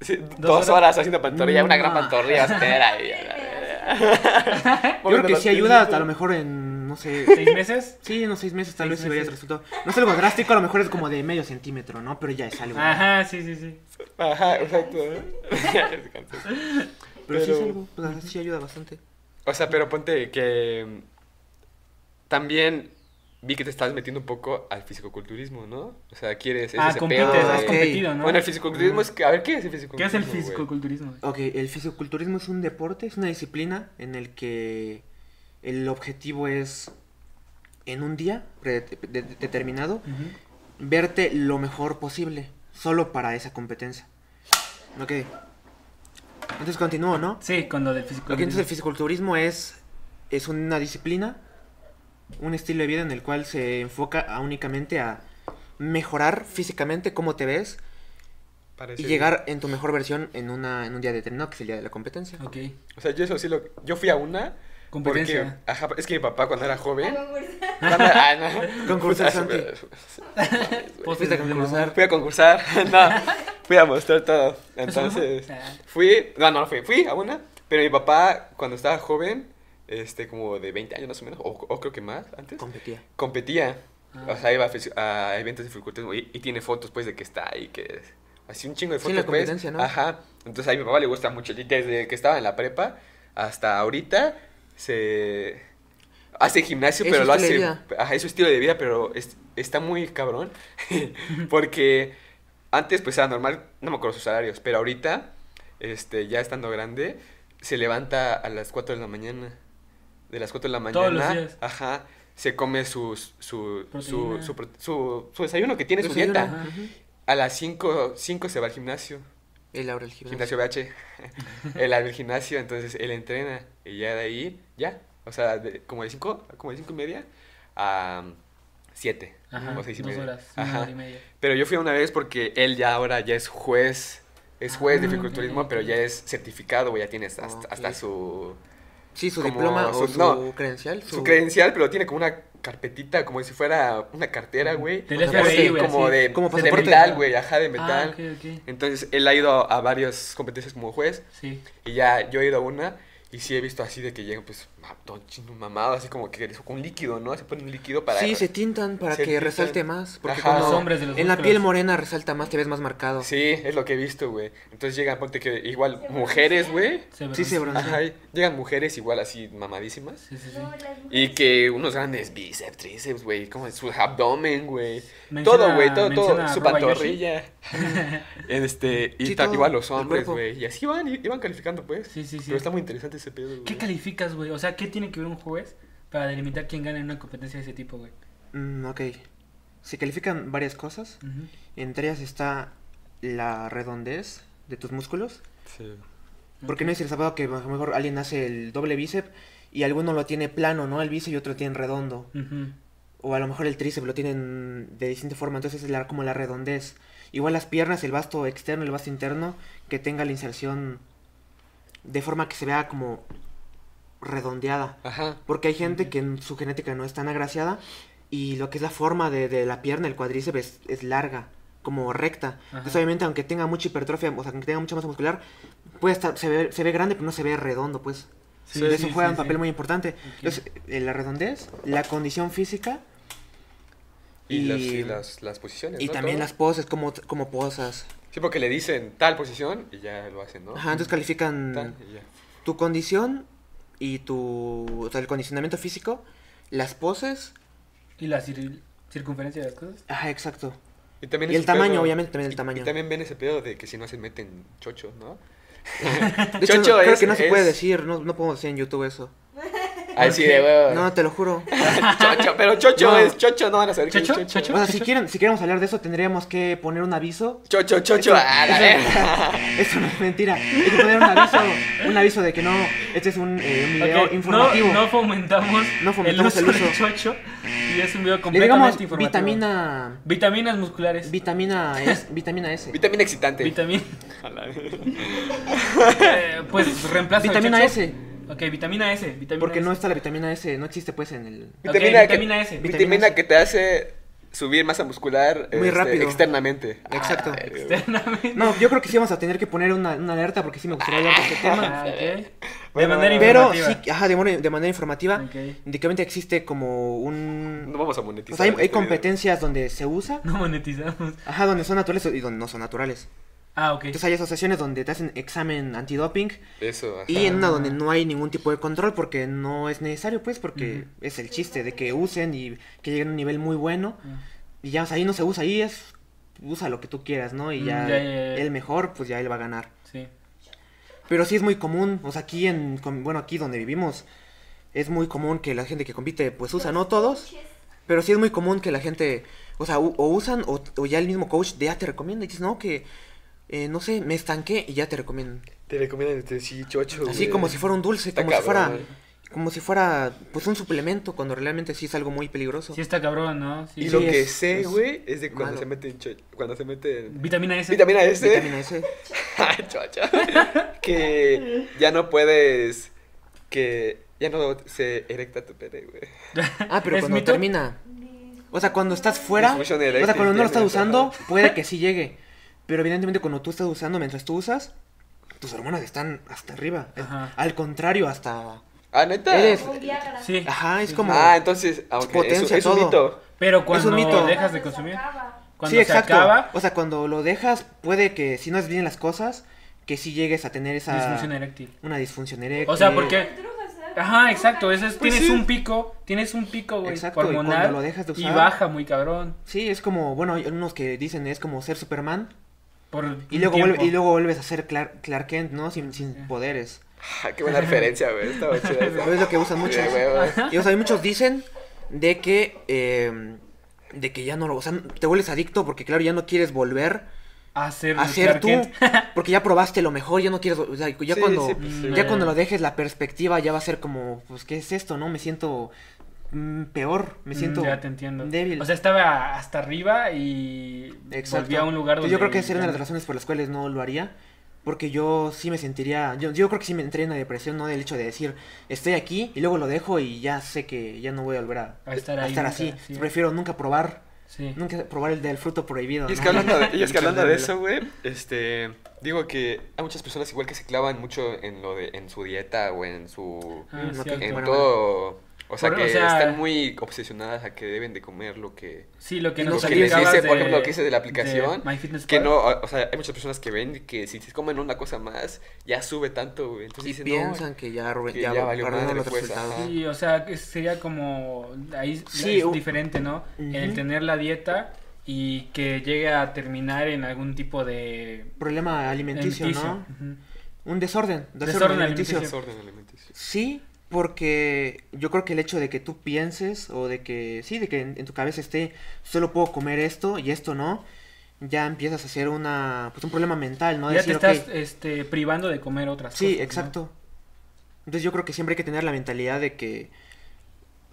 sí, Dos dos, horas. horas haciendo pantorrilla, una gran No. pantorrilla austera. Yo creo que sí ayuda a lo mejor en, no sé... ¿Seis meses? Sí, unos seis meses tal Seis vez se vería meses. resultado. No es algo drástico, a lo mejor es como de medio centímetro, ¿no? Pero ya es algo. Ajá, sí, sí, sí. Ajá, exacto. ¿eh? Pero, sí es pero- algo, pues, sí ayuda bastante. O sea, pero ponte que también vi que te estás metiendo un poco al fisicoculturismo, ¿no? O sea, quieres es Ah, compites, has de- competido, ¿no? Bueno, el fisicoculturismo es que a ver qué es el ¿Qué fisicoculturismo. es el fisicoculturismo? Ok, el fisiculturismo es un deporte, es una disciplina en el que el objetivo es en un día determinado verte lo mejor posible, solo para esa competencia. Ok. Entonces continúo, ¿no? Sí, con lo del Ok, entonces el fisiculturismo es, es una disciplina, un estilo de vida en el cual se enfoca a únicamente a mejorar físicamente cómo te ves Parece- y llegar en tu mejor versión en, una, en un día determinado, que es el día de la competencia. Ok. O sea, yo eso sí lo... Yo fui a una... Competencia. Porque, ajá, es que mi papá cuando era joven... A concursar. cuando- ah, no. Concursante. Postes Fuiste a de concursar. Fui a concursar, no, fui a mostrar todo. Entonces, Ah. fui, no, no fui, fui a una, pero mi papá cuando estaba joven, este, como de 20 años más o menos, o, o creo que más antes, Competía. competía. Ah. O sea, iba a, eventos de fisiculturismo y, y tiene fotos, pues, de que está ahí, que es así un chingo de Sí, fotos, la pues. competencia, ¿no? Ajá. Entonces, a mi papá le gusta mucho. Y desde que estaba en la prepa hasta ahorita, se hace gimnasio, pero su lo estilo hace. de vida. Ajá, es su estilo de vida, pero es- está muy cabrón. porque antes, pues era normal, no me acuerdo sus salarios, pero ahorita, este, ya estando grande, se levanta a las 4 de la mañana. De las 4 de la mañana. Todos los días. Ajá. Se come sus, su, su, su, su, su desayuno que tiene su dieta. Ajá. A las 5, 5 se va al gimnasio. Él abre el gimnasio. Gimnasio BH. él abre el gimnasio, entonces él entrena. Y ya de ahí, ya. O sea, de- como de 5, como de 5 y media a 7. Ajá, o seis y dos media. horas, una Ajá. hora y media. Pero yo fui una vez porque él ya ahora ya es juez. Es juez de Ah, fisiculturismo, ok, pero ya es certificado. Ya tienes hasta, hasta su, Sí, su como diploma o su- su no, credencial. su credencial, pero tiene como una carpetita, como si fuera una cartera, güey. Como FBI, Como de, Como de metal, güey. Ajá, de metal. Ah, ok. Entonces, él ha ido a varias competencias como juez. Sí. Y ya yo he ido a una y sí he visto así de que llegan pues todo chino mamado, así como que con líquido, ¿no? Se pone un líquido para... Sí, se tintan para Se que tintan. resalte más. Porque Ajá. cuando Los hombres de los en la piel morena resalta más, te ves más marcado. Sí, es lo que he visto, güey. Entonces llegan, ponte que igual mujeres, güey. Se Sí, se broncea. broncea. Ajá, llegan mujeres igual así mamadísimas. Sí, sí, sí. No, Y que unos grandes bíceps, tríceps, güey, como su abdomen, güey. Todo, güey, todo, todo, su pantorrilla. este, y Sí, ta- todo, igual los hombres, güey. Y así van, iban calificando, pues. Sí, sí, sí. Pero está muy interesante ese pedo, güey. ¿Qué calificas, güey? O sea, ¿qué tiene que ver un juez para delimitar quién gana en una competencia de ese tipo, güey? Mm, ok. Se califican varias cosas. Entre ellas está la redondez de tus músculos. Sí. Porque no es el sábado que a lo mejor alguien hace el doble bíceps y alguno lo tiene plano, ¿no? El bíceps y otro lo tiene redondo. O a lo mejor el tríceps lo tienen de distinta forma, entonces es la, como la redondez. Igual las piernas, el vasto externo, el vasto interno, que tenga la inserción de forma que se vea como redondeada. Ajá. Porque hay gente que en su genética no es tan agraciada y lo que es la forma de, de la pierna, el cuádriceps, es, es larga, como recta. Entonces, obviamente, aunque tenga mucha hipertrofia, o sea, aunque tenga mucha masa muscular, puede estar, se ve, se ve grande, pero no se ve redondo, pues. Sí, eso juega sí, un papel muy importante. Entonces, eh, la redondez, la condición física Y, Y- las, y las, las posiciones. y ¿no? también Todo. las poses, como, como posas. Sí, porque le dicen tal posición y ya lo hacen, ¿no? Ajá, entonces califican Tal, y ya. tu condición y tu, o sea, el condicionamiento físico, las poses, Y la cir- circunferencia de las cosas. ajá, exacto. Y, también Y el tamaño, pedo- obviamente, también el y- tamaño. Y también ven ese pedo de que si no se meten chocho, ¿no? De hecho, Chocho creo es- que no se puede decir, no, no podemos decir en YouTube eso. De huevo. No, te lo juro. chocho, pero chocho No. es chocho, no van a saber es ¿Chocho? chocho. ¿Chocho? O sea, si quieren, si queremos hablar de eso, tendríamos que poner un aviso. Chocho, chocho, ah, la verga. Eso no es mentira. Hay que poner un aviso, un aviso de que no, este es un, eh, un video informativo. No, no fomentamos, No fomentamos el el uso del uso. chocho. Y es un video Le completamente digamos informativo. vitamina, Vitaminas musculares. vitamina S, vitamina S. Vitamina excitante. Vitamina. A la verga. eh, pues reemplaza el Vitamina chocho. S. Ok, vitamina S. Vitamina Porque S. no está la vitamina S, no existe pues en el... Vitamina, vitamina que, S. Vitamina, Vitamina S. que te hace subir masa muscular Muy este, rápido. externamente. Exacto. Ah. Externamente. No, yo creo que sí vamos a tener que poner una, una alerta porque sí me gustaría hablar de este tema. Ah. De manera Pero informativa. sí, ajá, de, manera- de manera informativa, Ok. de que obviamente existe como un... No vamos a O monetizar. sea, hay, este hay video. competencias donde se usa, No monetizamos. ajá, donde son naturales y donde no son naturales. Ah, ok. Entonces hay asociaciones donde te hacen examen antidoping Eso, ajá. y en una donde no hay ningún tipo de control porque no es necesario, pues, porque es el chiste de que usen y que lleguen a un nivel muy bueno. Ah. Y ya, o sea, ahí no se usa, ahí es, usa lo que tú quieras, ¿no? Y Mm, ya, ya, ya, ya. el mejor, pues ya él va a ganar. Sí. Pero sí es muy común, o sea, aquí en, bueno, aquí donde vivimos, es muy común que la gente que compite, pues usa, no todos, pero sí es muy común que la gente, o sea, o usan o, o ya el mismo coach ya te recomienda y dices, no, que, eh, no sé, me estanqué y ya te recomiendan. Te recomiendan este sí, chocho. Así güey. como si fuera un dulce, Está como si fuera, como si fuera, pues un suplemento, cuando realmente sí es algo muy peligroso. Sí está cabrón, ¿no? Sí. Y Sí, lo que sé, es güey, es de cuando malo. se meten cuando se meten Vitamina S. vitamina S. Vitamina S. Que ya no puedes que ya no se erecta tu pene, güey. Ah, pero ¿Es cuando mito? termina, o sea, cuando estás fuera, o sea, cuando no lo estás usando, puede que sí llegue. Pero evidentemente cuando tú estás usando, mientras tú usas, tus hormonas están hasta arriba. Ajá. Al contrario, hasta... Ah, neta. Eres-. Sí. Ajá, es Sí, como... Ah, entonces, aunque potencia, es, un- es mito. Pero cuando mito. dejas de consumir. Cuando sí, exacto. se acaba, O sea, cuando lo dejas, puede que si no es bien las cosas, que sí llegues a tener esa... disfunción eréctil. Una disfunción eréctil. O sea, porque-. Ajá, exacto. Eso es, Pues tienes sí. un pico, tienes un pico, güey, Exacto, y cuando lo dejas de y usar- baja muy cabrón. Sí, es como, bueno, hay unos que dicen es como ser Superman Por y luego, vuelve- y luego vuelves a ser Clark, Clark Kent, ¿no? Sin, sin Sí. poderes. Ah, qué buena referencia, güey. Chida. Pero es lo que usan muchos. Y o sea, muchos dicen de que eh, de que ya no lo, o sea, te vuelves adicto porque claro, ya no quieres volver A ser, a ser Clark tú, Kent. porque ya probaste lo mejor, ya no quieres, o sea, ya Sí, cuando sí, pues, sí. ya cuando lo dejes la perspectiva ya va a ser como, pues qué es esto, ¿no? Me siento mm, peor, me Mm, siento ya te entiendo. débil. O sea, estaba hasta arriba y Exacto. volvía a un lugar donde... Yo creo que esa era una de las razones por las cuales no lo haría. Porque yo sí me sentiría, yo, yo creo que sí me entré en una depresión, ¿no? Del hecho de decir, estoy aquí y luego lo dejo y ya sé que ya no voy a volver a, A estar ahí estar nunca, así. sí. Prefiero nunca probar, Sí. nunca probar el del fruto prohibido. Y es ¿no? que hablando de, y es que El hablando de del- eso, güey, este, digo que hay muchas personas igual que se clavan mucho en lo de, en su dieta o en su, Ah, Mm, en bueno, todo, o sea, Por- que o sea- están muy obsesionadas a que deben de comer lo que, Sí, lo que nos lo que les dice, por ejemplo, lo que dice de la aplicación, de MyFitnessPal. que no, o sea, hay muchas personas que ven que si se comen una cosa más, ya sube tanto, güey, entonces Y dicen, piensan no, que ya, que ya, ya valió madre, los pues. Sí, o sea, que sería como ahí Sí, es diferente, ¿no? El Ujú. tener la dieta y que llegue a terminar en algún tipo de Problema alimenticio, alimenticio. ¿no? Un desorden, desorden, Desorden alimenticio. alimenticio. desorden alimenticio. Sí, porque yo creo que el hecho de que tú pienses o de que, sí, de que en, en tu cabeza esté, solo puedo comer esto y esto no, ya empiezas a hacer una, pues un problema mental, ¿no? ya te estás "Ok, este, privando de comer otras Sí, cosas. ¿no? exacto. Entonces yo creo que siempre hay que tener la mentalidad de que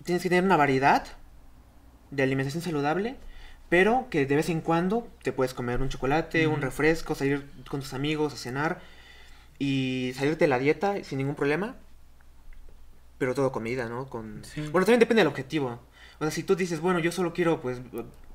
tienes que tener una variedad de alimentación saludable, pero que de vez en cuando te puedes comer un chocolate, un refresco, salir con tus amigos a cenar y salirte de la dieta sin ningún problema. Pero todo comida, ¿no? Con... Sí. Bueno, también depende del objetivo. O sea, si tú dices, bueno, yo solo quiero pues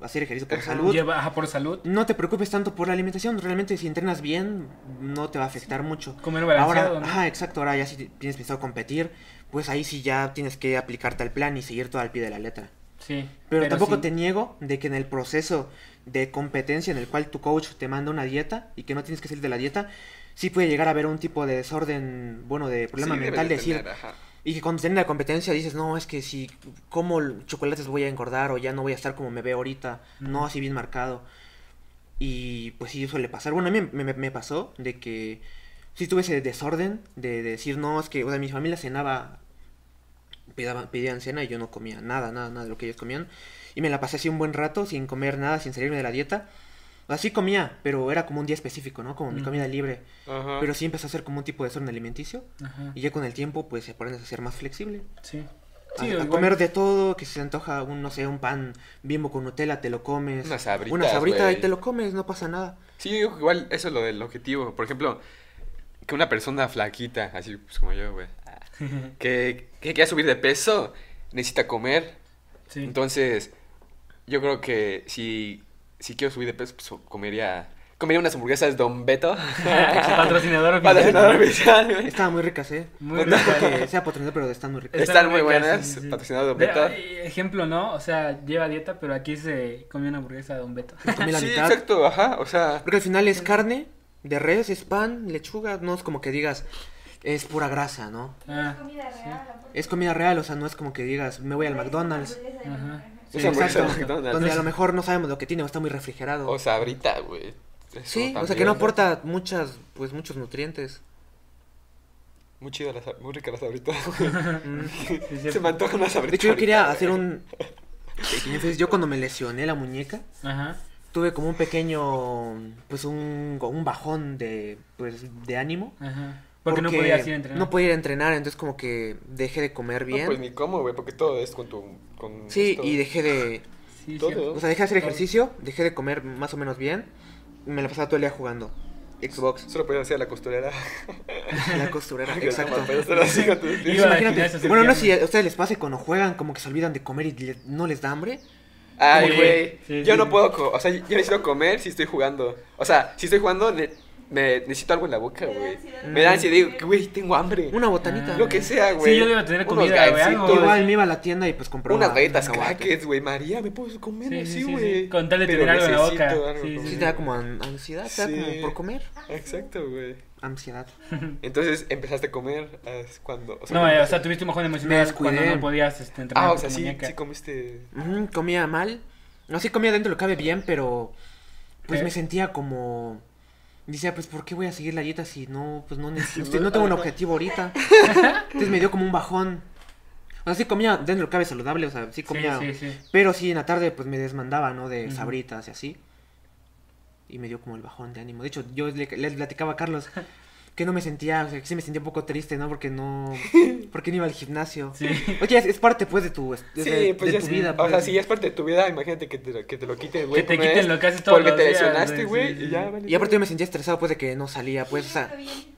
hacer ejercicio por Ajá. salud, Lleva ajá, por salud. no te preocupes tanto por la alimentación. Realmente si entrenas bien, no te va a afectar mucho. Comer balanceado, Ahora, ¿no? ajá, exacto. Ahora ya si tienes pensado competir, pues ahí sí ya tienes que aplicarte al plan y seguir todo al pie de la letra. Sí. Pero, tampoco sí. te niego de que en el proceso de competencia en el cual tu coach te manda una dieta y que no tienes que salir de la dieta, sí puede llegar a haber un tipo de desorden, bueno, de problema Sí, mental, de decir, ajá. Y que cuando termina la competencia dices, no, es que si como chocolates voy a engordar o ya no voy a estar como me veo ahorita, no así bien marcado. Y pues sí, suele pasar. Bueno, a mí me, me- me pasó de que sí tuve ese desorden de, de decir, no, es que, o sea, mi familia cenaba, pedían, pedían cena y yo no comía nada, nada, nada de lo que ellos comían. Y me la pasé así un buen rato sin comer nada, sin salirme de la dieta. Así comía, pero era como un día específico, ¿no? Como mi Ujú. comida libre. Ajá. Pero sí empezó a ser como un tipo de desorden alimenticio. Ajá. Y ya con el tiempo, pues se aprendes a ser más flexible. Sí. A, Sí, a igual. comer de todo, que si se antoja un, no sé, un pan bimbo con Nutella, te lo comes. Unas sabritas, Una sabrita y te lo comes, no pasa nada. Sí, igual eso es lo del objetivo. Por ejemplo, que una persona flaquita, así pues como yo, güey, que, que quiera subir de peso, necesita comer. Sí. Entonces, yo creo que si, si quiero subir de peso, pues comería, comería unas hamburguesas de Don Beto. Patrocinador oficial. Patrocinador oficial, güey. Estaban muy ricas, ¿eh? Muy no es ricas. porque sea patrocinador, pero están muy ricas. Están muy ricas, buenas, sí, sí. patrocinado Don Beto. ejemplo, ¿no? O sea, lleva dieta, pero aquí se comió una hamburguesa de Don Beto. Comí la sí, mitad. exacto, ajá, o sea, Porque al final es carne de res, es pan, lechuga, no es como que digas, es pura grasa, ¿no? Ah, comida real. Es comida real, o sea, no es como que digas, me voy al McDonald's. Ajá. McDonald's. Sí, Esa hamburguesa de exacto. McDonald's. Donde a lo mejor no sabemos lo que tiene o está muy refrigerado. o sabrita, güey. Eso sí, o sea que no ¿no? aporta muchas, pues muchos nutrientes. Muy chida la sab- muy rica la sabrita. Mm. sí, Se me antoja una sabrita. De hecho, yo quería ahorita, hacer güey. un... Entonces, yo cuando me lesioné la muñeca, Ajá. tuve como un pequeño, pues un, un bajón de, pues, de ánimo. Ajá. Porque, no podías ir a entrenar. No podía ir a entrenar, entonces como que dejé de comer bien. No, pues ni cómo, güey, porque todo es con tu. Con sí, esto. y dejé de, Sí, todo. o sea, dejé de hacer ejercicio, dejé de comer más o menos bien. y Me la pasaba todo el día jugando. Xbox, Solo podías hacer la costurera. la costurera, exacto. Imagínate, bueno, no sé si a ustedes les pasa que cuando juegan como que se olvidan de comer y le- no les da hambre. Ay, güey. sí, yo sí. no puedo. O sea, yo necesito comer si estoy jugando. O sea, si estoy jugando, me necesito algo en la boca, güey. Me da ansiedad digo, güey, tengo hambre. Una botanita. Ah. Lo que sea, güey. Sí, yo debo tener Unos comida, güey, algo. Igual me iba a la tienda y pues compraba Unas galletas crackers, güey. María, ¿me puedo comer Sí, sí, así, sí, güey? sí. Con tal de tener algo en la boca. algo Sí, como- Sí, te da como an- ansiedad, te da Sí. como por comer. Exacto, güey. Ansiedad. Entonces empezaste a comer eh, cuando. O sea, No, eh, o sea, tuviste un bajón emocional cuando no podías este, entrenar Ah, o sea, sí, sí comiste. Comía mal. No, sí comía dentro lo cabe bien, pero pues ¿Qué? me sentía como decía, pues ¿por qué voy a seguir la dieta si no pues no necesito- no tengo un objetivo ahorita? Entonces me dio como un bajón. O sea, sí comía dentro de lo cabe saludable, o sea, sí comía. sí, sí. Pero sí en la tarde pues me desmandaba, ¿no? De sabritas y así. Y me dio como el bajón de ánimo. De hecho, yo le, le platicaba a Carlos que no me sentía, o sea, que sí me sentía un poco triste, ¿no? Porque no porque no iba al gimnasio. Sí. Oye, es, es parte pues de tu, es- de, Sí, pues de tu sí. vida. O sea, pues. si es parte de tu vida, imagínate que te, lo- que te lo quiten, güey. Que te quiten lo que haces todos Porque los te días, lesionaste, güey, y ya, vale. Y aparte yo me sentía estresado pues de que no salía, pues, o sea, bien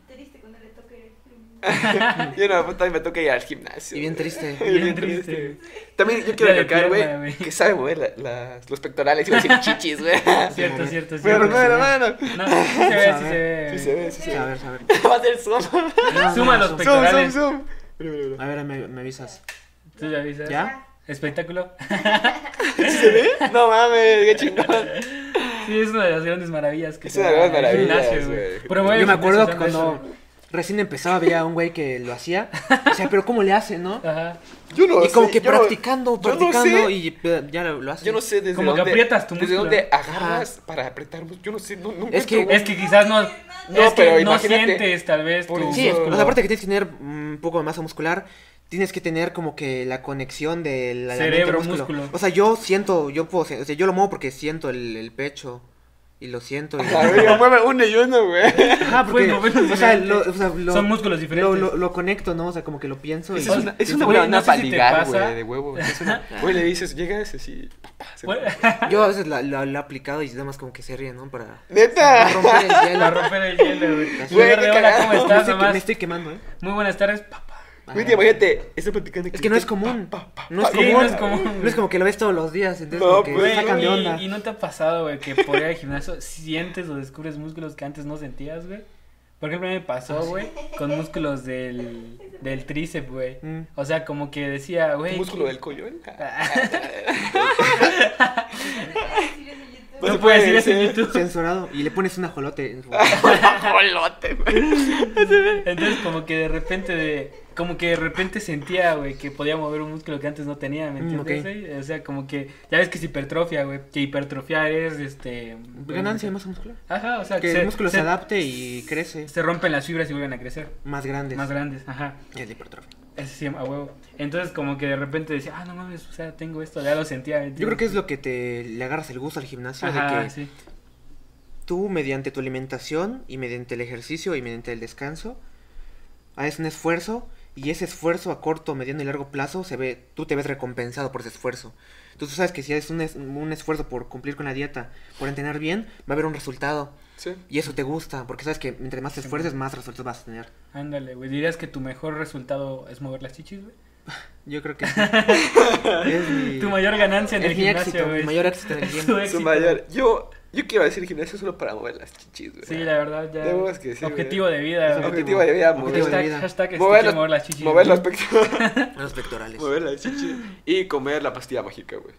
toque. Yo no, también me toca ir al gimnasio. y bien güey. triste. Bien, Bien triste. triste. También yo quiero recalcar, güey, güey. que sabe mover la- las- los pectorales y decir chichis, güey. Cierto, cierto, cierto. Pero no, hermano. No, sí se ve, A sí se ve. Sí se ve, sí se ve. A ver, a ver. Va a ser zoom. Suma los zoom. pe- Zoom, zoom, Pectorales. zoom. A ver, me, me avisas. ¿Tú ya avisas? ¿Ya? Espectáculo. ¿Sí se ve? No mames, qué chingón. Sí, es una de las grandes maravillas que Es una de las el maravillas, gimnasio, güey. Yo me acuerdo que cuando recién empezaba había un güey que lo hacía. O sea, pero ¿cómo le hace, no? Ajá. Yo no Y como sé, que yo no- practicando, yo no practicando sé. y ya lo, lo hace. Yo no sé desde Como que dónde. aprietas tu Desde dónde agarras para apretar. Yo no sé, no, no Es que- Es que quizás no. No, es que pero no imagínate. sientes tal vez Por tu Sí, o sea, aparte que tienes que tener un poco de masa muscular, tienes que tener como que la conexión del la Cerebro, músculo. músculo. O sea, yo siento, yo puedo, o sea, yo lo muevo porque siento el, el pecho y lo siento. y- A ver, mueve uno y uno, güey. Porque, Puedes moverlos o sea, lo, o sea, lo- Son músculos lo, diferentes. lo, lo conecto, ¿no? O sea, como que lo pienso y... Es una, es Güey, una buena no sé para si güey, de huevo. Es una- Güey, le dices, llegas así. papá, se- Yo a veces la- la- lo he aplicado y nada más como que se ríe, ¿no? Para ¡Neta! romper el hielo. Para romper el hielo, güey. Güey. ¿cómo estás? me estoy quemando, ¿eh? Muy buenas tardes, papá. Güey, imagínate, estoy platicando. Es que no es común. No es Sí, común. no es común. No es como que lo ves todos los días, entonces No, como que pues, sacan de y, onda. y no te ha pasado, güey, que por ir al gimnasio sientes o descubres músculos que antes no sentías, güey. Por ejemplo, me Ah, pasó, güey, con músculos del, del tríceps, güey. Mm. O sea, como que decía, ¿Tu güey. músculo que- del collón? No puedes decir eso en. YouTube. Censurado. Y le pones un ajolote. en su- Jolote, güey. Entonces como que de repente de, como que de repente sentía, güey, que podía mover un músculo que antes no tenía, ¿me Mm, entiendes? O sea, como que ya ves que es hipertrofia, güey, que hipertrofiar es este Ganancia de masa muscular. Ajá, o sea, Que el músculo se, adapte y crece se rompen las fibras y vuelven a crecer, más grande. más grandes, ajá. Es la hipertrofia. Ese sí, a huevo. Entonces como que de repente decía, "Ah, no mames, o sea, tengo esto", ya lo sentía. ¿me Yo creo que es lo que te le agarras el gusto al gimnasio. Ajá, de que sí. tú, mediante tu alimentación y mediante el ejercicio y mediante el descanso, haces un esfuerzo y ese esfuerzo a corto, mediano y largo plazo se ve, tú te ves recompensado por ese esfuerzo. Tú, tú sabes que si haces un, es- un esfuerzo por cumplir con la dieta, por entrenar bien, va a haber un resultado. Sí. Y eso te gusta, porque sabes que mientras más te esfuerces, más resultados vas a tener. Ándale, güey, dirías que tu mejor resultado es mover las chichis, güey. Yo creo que sí. es mi, Tu mayor ganancia en es el mi gimnasio, éxito, güey. mi mayor éxito en el gym. Tu Su éxito. mayor. Yo, yo quiero decir gimnasio solo para mover las chichis, güey. Sí, la verdad, ya. Tenemos que sí, Objetivo de vida, Es güey. Objetivo de vida, Objetivo mover, de vida. hashtag mover, las, mover las chichis. mover las pectorales. Los pectorales. mover las chichis. Y comer la pastilla mágica, güey.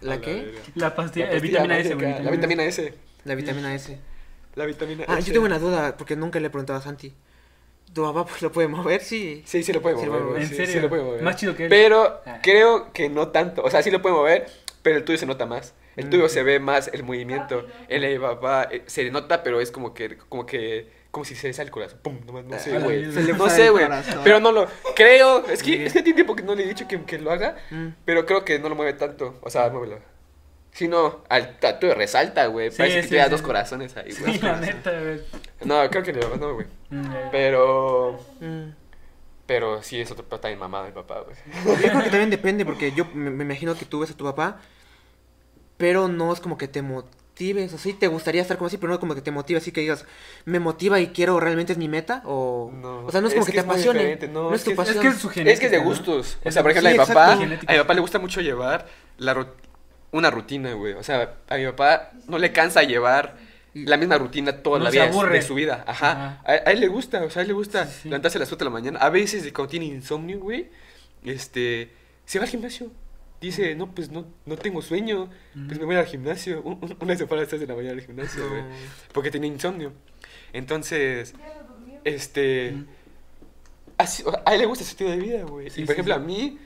¿La qué? La pastilla, La pastilla vitamina S, güey. La vitamina S. La vitamina S. La vitamina Ah, S. yo tengo una duda, porque nunca le he preguntado a Santi. ¿Tu papá pues, lo puede mover? Sí. Sí, sí lo puede Sí mover, güey. ¿En sí, serio? sí lo puede mover. Más chido que él. Pero Ah. creo que no tanto. O sea, sí lo puede mover, pero el tuyo se nota más. El tuyo se ve más el movimiento. El de mi papá eh, se nota, pero es como que, como que, como si se le sale el corazón. Pum, no, no sé, Ah, güey. se le No sé, güey. Pero no lo creo. Es que, es que tiene tiempo que no le he dicho que, que lo haga, Mm. pero creo que no lo mueve tanto. O sea, muévelo. Si no, al tatu resalta, güey. Sí, Parece que sí, te da sí. dos corazones ahí, güey. Sí, la neta, güey. No, creo que no, no, güey. Mm. Pero, Mm. pero sí, es otro pero también mamá de papá, güey. Yo creo que también depende, porque yo me, me imagino que tú ves a tu papá, pero no es como que te motives, o sí, te gustaría estar como así, pero no es como que te motive, así que digas, me motiva y quiero, realmente es mi meta, o... No, o sea, no es es como que, que te apasione, no, no, es es tu que Es pasión. que es su genética. Es que es de ¿no? gustos. O sea, por ejemplo, a mi papá, a mi papá le gusta mucho llevar la ru- una rutina, güey. O sea, a mi papá no le cansa llevar la misma rutina toda No la vida aburre. de su vida. Ajá. Ajá. A, a él le gusta, o sea, a él le gusta Sí, sí. levantarse a las 4 de la mañana. A veces, cuando tiene insomnio, güey, este, se va al gimnasio. Dice, no, pues no, no tengo sueño, pues me voy al gimnasio. Un- un- Una vez se fue a las 3 de la mañana al gimnasio, güey. No. Porque tenía insomnio. Entonces, este. así- o sea, a él le gusta ese estilo de vida, güey. Sí, y por sí, ejemplo, sí. a mí.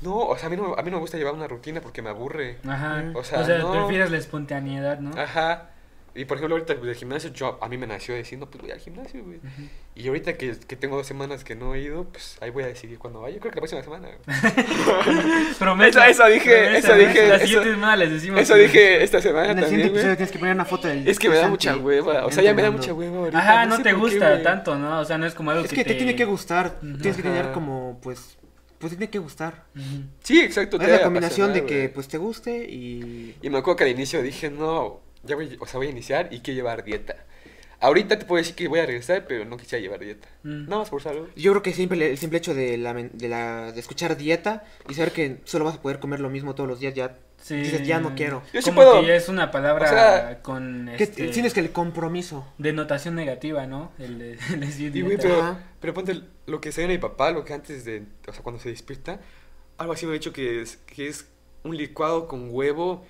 No, o sea, a mí no, a mí no me gusta llevar una rutina porque me aburre. Ajá. Mm. O sea, no. prefieres la espontaneidad, ¿no? Ajá. Y por ejemplo, ahorita del gimnasio, yo, a mí me nació diciendo, pues voy al gimnasio, güey. Y ahorita que, que tengo dos semanas que no he ido, pues ahí voy a decidir cuándo vaya. Yo creo que la próxima semana, güey. Promesa, Eso- eso dije, promesa, eso dije, La eso- siguiente semana les decimos. Eso que- dije esta semana En el también, siguiente episodio tienes que poner una foto del... Es que me da mucha hueva. O sea, ya me da mucha hueva ahorita. Ajá, no sé te qué, gusta tanto, ¿no? O sea, no es como algo Es que te tiene que gustar, tienes que tener como, pues, pues te tiene que gustar. Sí, exacto. Es la combinación de que, pues, te guste y... Y me acuerdo que al inicio dije, no, ya voy, o sea, voy a iniciar y quiero llevar dieta. Ahorita te puedo decir que voy a regresar, pero no quisiera llevar dieta. Mm. Nada más por salud. Yo creo que siempre el simple hecho de, la, de, la, de escuchar dieta y saber que solo vas a poder comer lo mismo todos los días, ya Sí. dices, ya no quiero. Yo sí Como puedo. que ya es una palabra O sea, con Que este, tienes que el compromiso. denotación negativa, ¿no? El de, el decir Y, güey, pero, pero ponte lo que sabía mi papá, lo que antes de, o sea, cuando se despierta, algo así me ha dicho que es, que es un licuado con huevo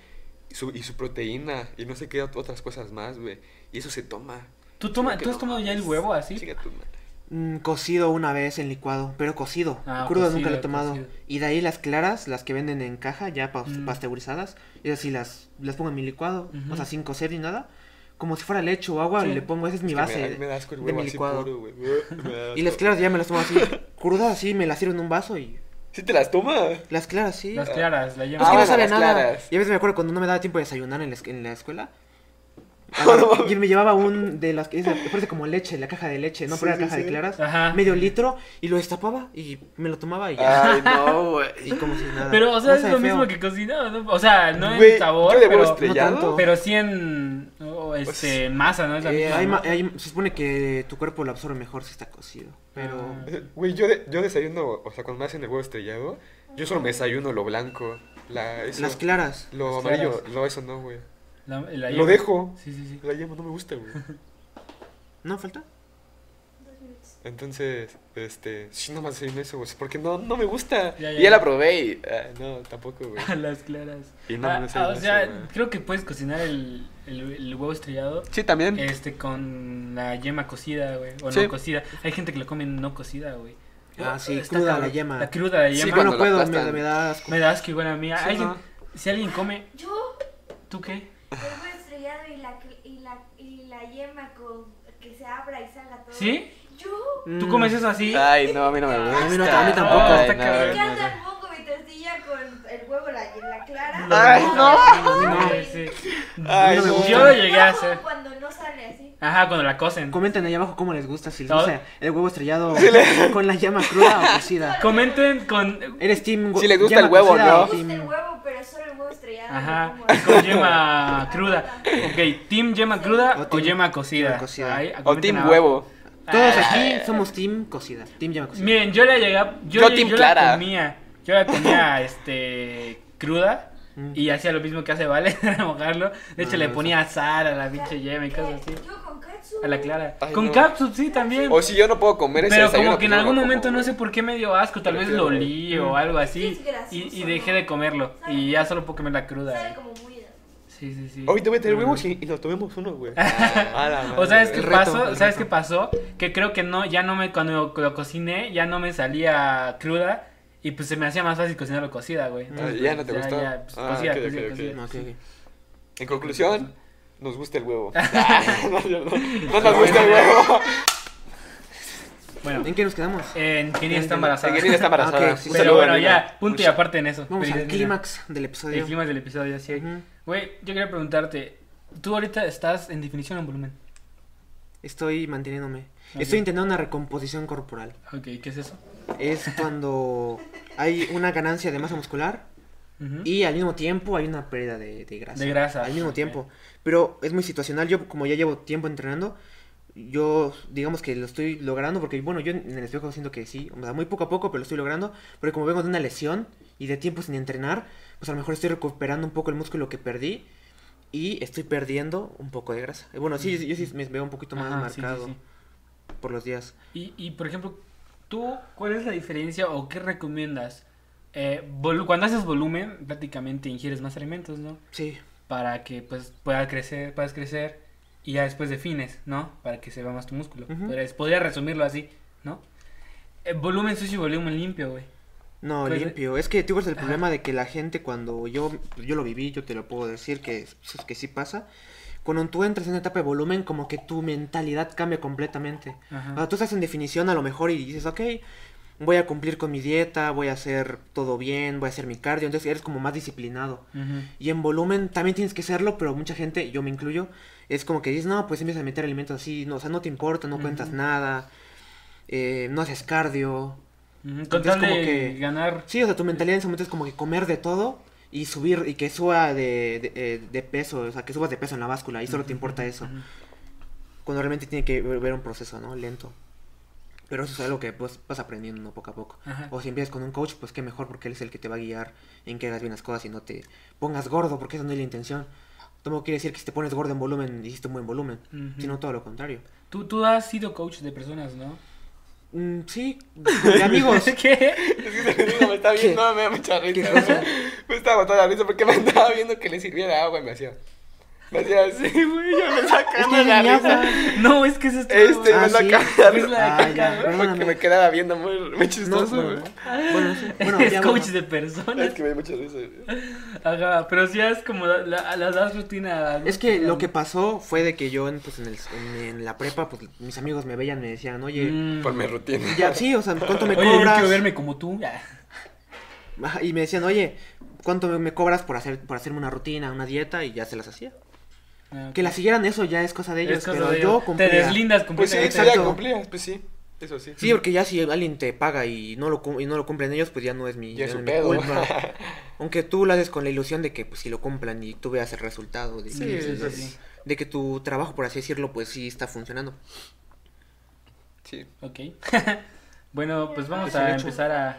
y su, y su proteína y no sé qué ot- otras cosas más, güey. Y eso se toma. ¿Tú, toma, ¿tú has no tomado ya el huevo así? Chinga tu. Mm, cocido una vez en licuado, pero cocido. Ah, Crudo cocido, nunca lo he tomado. cocido. Y de ahí las claras, las que venden en caja, ya Mm. pasteurizadas, y así las, las pongo en mi licuado, o sea, sin cocer ni nada. Como si fuera leche o agua, Sí. le pongo, esa es mi Es base me, me da asco el de huevo mi así licuado. puro, güey. Me da Y las claras ya me las tomo así, crudas así, me las sirvo en un vaso y... ¿Sí te las tomas? Las claras, sí. Las claras, la Es llaman. Ah, que no bueno, sabe las nada. claras. Y a veces me acuerdo cuando no me daba tiempo de desayunar en la, en la escuela. Agarraba- y me llevaba un de las que es parece como leche, la caja de leche, no, Sí, pero sí, caja de claras, Ajá. medio litro y lo destapaba y me lo tomaba y ya. Ay, no, güey. Y como si nada. Pero, o sea, No es lo feo. mismo que cocinado, ¿no? O sea, no Güey, en sabor, yo pero, estrellado. no tanto. pero sí en o, este, masa, ¿no? Es la Eh, misma, hay ¿no? ma- hay- se supone que tu cuerpo lo absorbe mejor si está cocido. Pero Ah. Eh, Güey, yo, de- yo desayuno, o sea, cuando me hacen el huevo estrellado, yo solo me desayuno lo blanco. La, eso, las claras. Lo Las amarillo, claras. no, eso no, güey. La- la Lo dejo. Sí, sí, sí. La yema no me gusta, güey. ¿No falta? Entonces, este, sí, no más en eso, güey, porque no, no me gusta. Ya, ya, y ya ya. la probé y, ah, no, tampoco, güey. A las claras. Y no, Ah, no sé, ah, o sea, güey. creo que puedes cocinar el, el, el huevo estrellado Sí, también. este con la yema cocida, güey. O Sí. no cocida. Hay gente que lo come no cocida, güey. Ah, sí, Está cruda la yema. La cruda la Sí, yema. Yo cuando no puedo, me, me da asco. Me da asco igual a mí. Sí, Alguien- no. Si alguien come, Yo, ¿tú qué? El huevo estrellado y la, y la, y la yema con que se abra y salga todo. ¿Sí? Yo, ¿Tú comes eso así? Ay, no, a mí no me gusta. A mí no- a mí tampoco. Ay, está no, cabrón. me no, no. encanta, pongo mi tortilla con el huevo la, la clara. Ay, no. Sí, sí. Ay, no no. Yo lo llegué a hacer. Cuando no sale así. Ajá, cuando la cocen. Comenten ahí abajo cómo les gusta, si les Todo. gusta el huevo estrellado con la llama cruda o cocida. Comenten con. ¿Eres team Si les gusta el huevo, cocida ¿no? Me gusta el team- huevo, pero solo el huevo estrellado. Ajá, como- con yema cruda. Ok, ¿team yema cruda O o, team- yema cocida? yema cocida. Ahí, O team abajo. huevo. Todos Ah, aquí somos team cocida, team llama cocida. Miren, yo la llegué Yo, Yo team yo clara. la comía. Yo la comía, este. cruda. Mm. Y hacía lo mismo que hace Vale, era mojarlo. De hecho, Ah, le eso. ponía sal a la pinche yema y cosas así. A la clara. Ay, Con no. capsup, sí, también. O si yo no puedo comer ese Pero como que en pues algún momento como, no sé por qué me dio asco, tal vez lo olí o algo así. Y, y dejé de comerlo. Y ya solo puedo comer la cruda. Sabe eh. como muy. Sí, sí, sí. Hoy te voy a traer huevos y, y nos tomemos uno, güey. A la O sabes qué reto, pasó, ¿sabes reto. qué pasó? Que creo que no, ya no me, cuando lo cociné, ya no me salía cruda y pues se me hacía más fácil cocinarlo cocida, güey. Entonces, Ah, ya pues, no te gustó. Ya, pues, Ah, cocida, ok, cocida, ok, ok. cocida. No, ok, ok. En conclusión, nos gusta el huevo. no, no, no nos gusta el huevo. Bueno, ¿En qué nos quedamos? en Kenny está embarazada. Seguirina está embarazada. Ah, sí, Un Pero bueno, ya, punto y aparte en eso. Vamos al clímax del episodio. El clímax del episodio, sí. Güey, yo quería preguntarte, ¿tú ahorita estás en definición o en volumen? Estoy manteniéndome. Estoy intentando una recomposición corporal. Ok, ¿qué es eso? Es cuando hay una ganancia de masa muscular Y al mismo tiempo hay una pérdida de, de grasa. De grasa, Al mismo tiempo. Pero es muy situacional. Yo, como ya llevo tiempo entrenando, yo digamos que lo estoy logrando porque, bueno, yo en el espejo siento que sí, o sea, muy poco a poco, pero lo estoy logrando. Pero como vengo de una lesión y de tiempo sin entrenar, pues a lo mejor estoy recuperando un poco el músculo que perdí y estoy perdiendo un poco de grasa. Bueno, sí, yo sí me veo un poquito más Ajá, sí, marcado sí. por los días. Y, y por ejemplo, ¿tú cuál es la diferencia o qué recomiendas? Eh, cuando haces volumen, prácticamente ingieres más alimentos, ¿no? Sí. Para que pues pueda crecer, puedas crecer y ya después defines, ¿no? Para que se vea más tu músculo. Podrías- podría resumirlo así, ¿no? Eh, volumen sucio y volumen limpio, güey. No, Pues, limpio. Es que tú ves el ajá. problema de que la gente cuando yo, yo lo viví, yo te lo puedo decir que, que sí pasa. Cuando tú entras en una etapa de volumen, como que tu mentalidad cambia completamente. Ajá. Cuando tú estás en definición a lo mejor y dices, ok, voy a cumplir con mi dieta, voy a hacer todo bien, voy a hacer mi cardio, entonces eres como más disciplinado. Y en volumen también tienes que serlo, pero mucha gente, yo me incluyo, es como que dices, no, pues empiezas a meter alimentos así, no, o sea, no te importa, no cuentas nada, eh, no haces cardio. Con tal como que- ganar... Sí, o sea, tu mentalidad en ese momento es como que comer de todo y subir y que suba de, de, eh, de peso, o sea, que subas de peso en la báscula y solo te importa eso. Cuando realmente tiene que ver un proceso, ¿no? Lento. Pero eso es algo que pues, vas aprendiendo ¿no? poco a poco. Ajá. O si empiezas con un coach, pues qué mejor porque él es el que te va a guiar en que hagas bien las cosas y no te pongas gordo, porque esa no es la intención. Tampoco quiere decir que si te pones gordo en volumen, hiciste un buen volumen, Ujú. sino todo lo contrario. Tú, tú has sido coach de personas, ¿no? Mm, sí, de amigos. ¿Qué? No, me está viendo, me da mucha ¿Qué risa. cosa? Me estaba botando la risa porque me estaba viendo que le sirviera agua y me hacía. Me hacía así, güey, ya me Es sacaba que la risa. No, es que es esto. Este, Ah, me sí. sacaba la Es risa. la Ah, ya. Porque me quedaba viendo muy, muy chistoso, no. güey. Bueno, sí. Bueno, es ya, coach bueno. de personas. Es que me da mucha risa. Ajá, pero sí es como la, la, la das rutina. Es que lo que pasó fue de que yo en, pues, en, el- en- en la prepa, pues mis amigos me veían, me decían, oye, Mm. Por mi rutina. ya, sí, o sea, ¿cuánto me Oye, yo cobras? quiero verme como tú. Y me decían, oye, ¿cuánto me- me cobras por hacer por hacerme una rutina, una dieta? Y ya se las hacía. Ah. Que la siguieran eso ya es cosa de ellos, Es cosa pero de yo cumplía. Te deslindas Pues sí, completamente. sí, ya Exacto. cumplías, pues sí. Eso sí. Sí, porque ya si alguien te paga y no lo, y no lo cumplen ellos, pues ya no es mi, Ya es mi pedo. culpa. Aunque tú lo haces con la ilusión de que pues si lo cumplan y tú veas el resultado de, Sí, que, sí, de- sí. de que tu trabajo, por así decirlo, pues sí está funcionando. Sí. Ok. bueno, pues vamos Pues, a empezar a.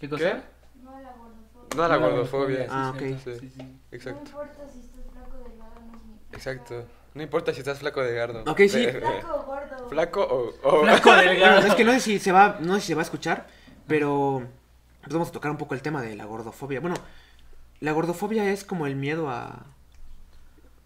¿Qué cosa? No a la gordofobia. No a la gordofobia. Ah, sí, ok. sí, sí. No Exacto. importa si estás flaco o delgado, no es mi Exacto. No importa si estás flaco de gardo. Ok, sí. Flaco o gordo. delgado. ¿Flaco o...? o- Flaco delgado. Bueno, es que no sé si se va, no sé si se va a escuchar, pero pues vamos a tocar un poco el tema de la gordofobia. Bueno, la gordofobia es como el miedo a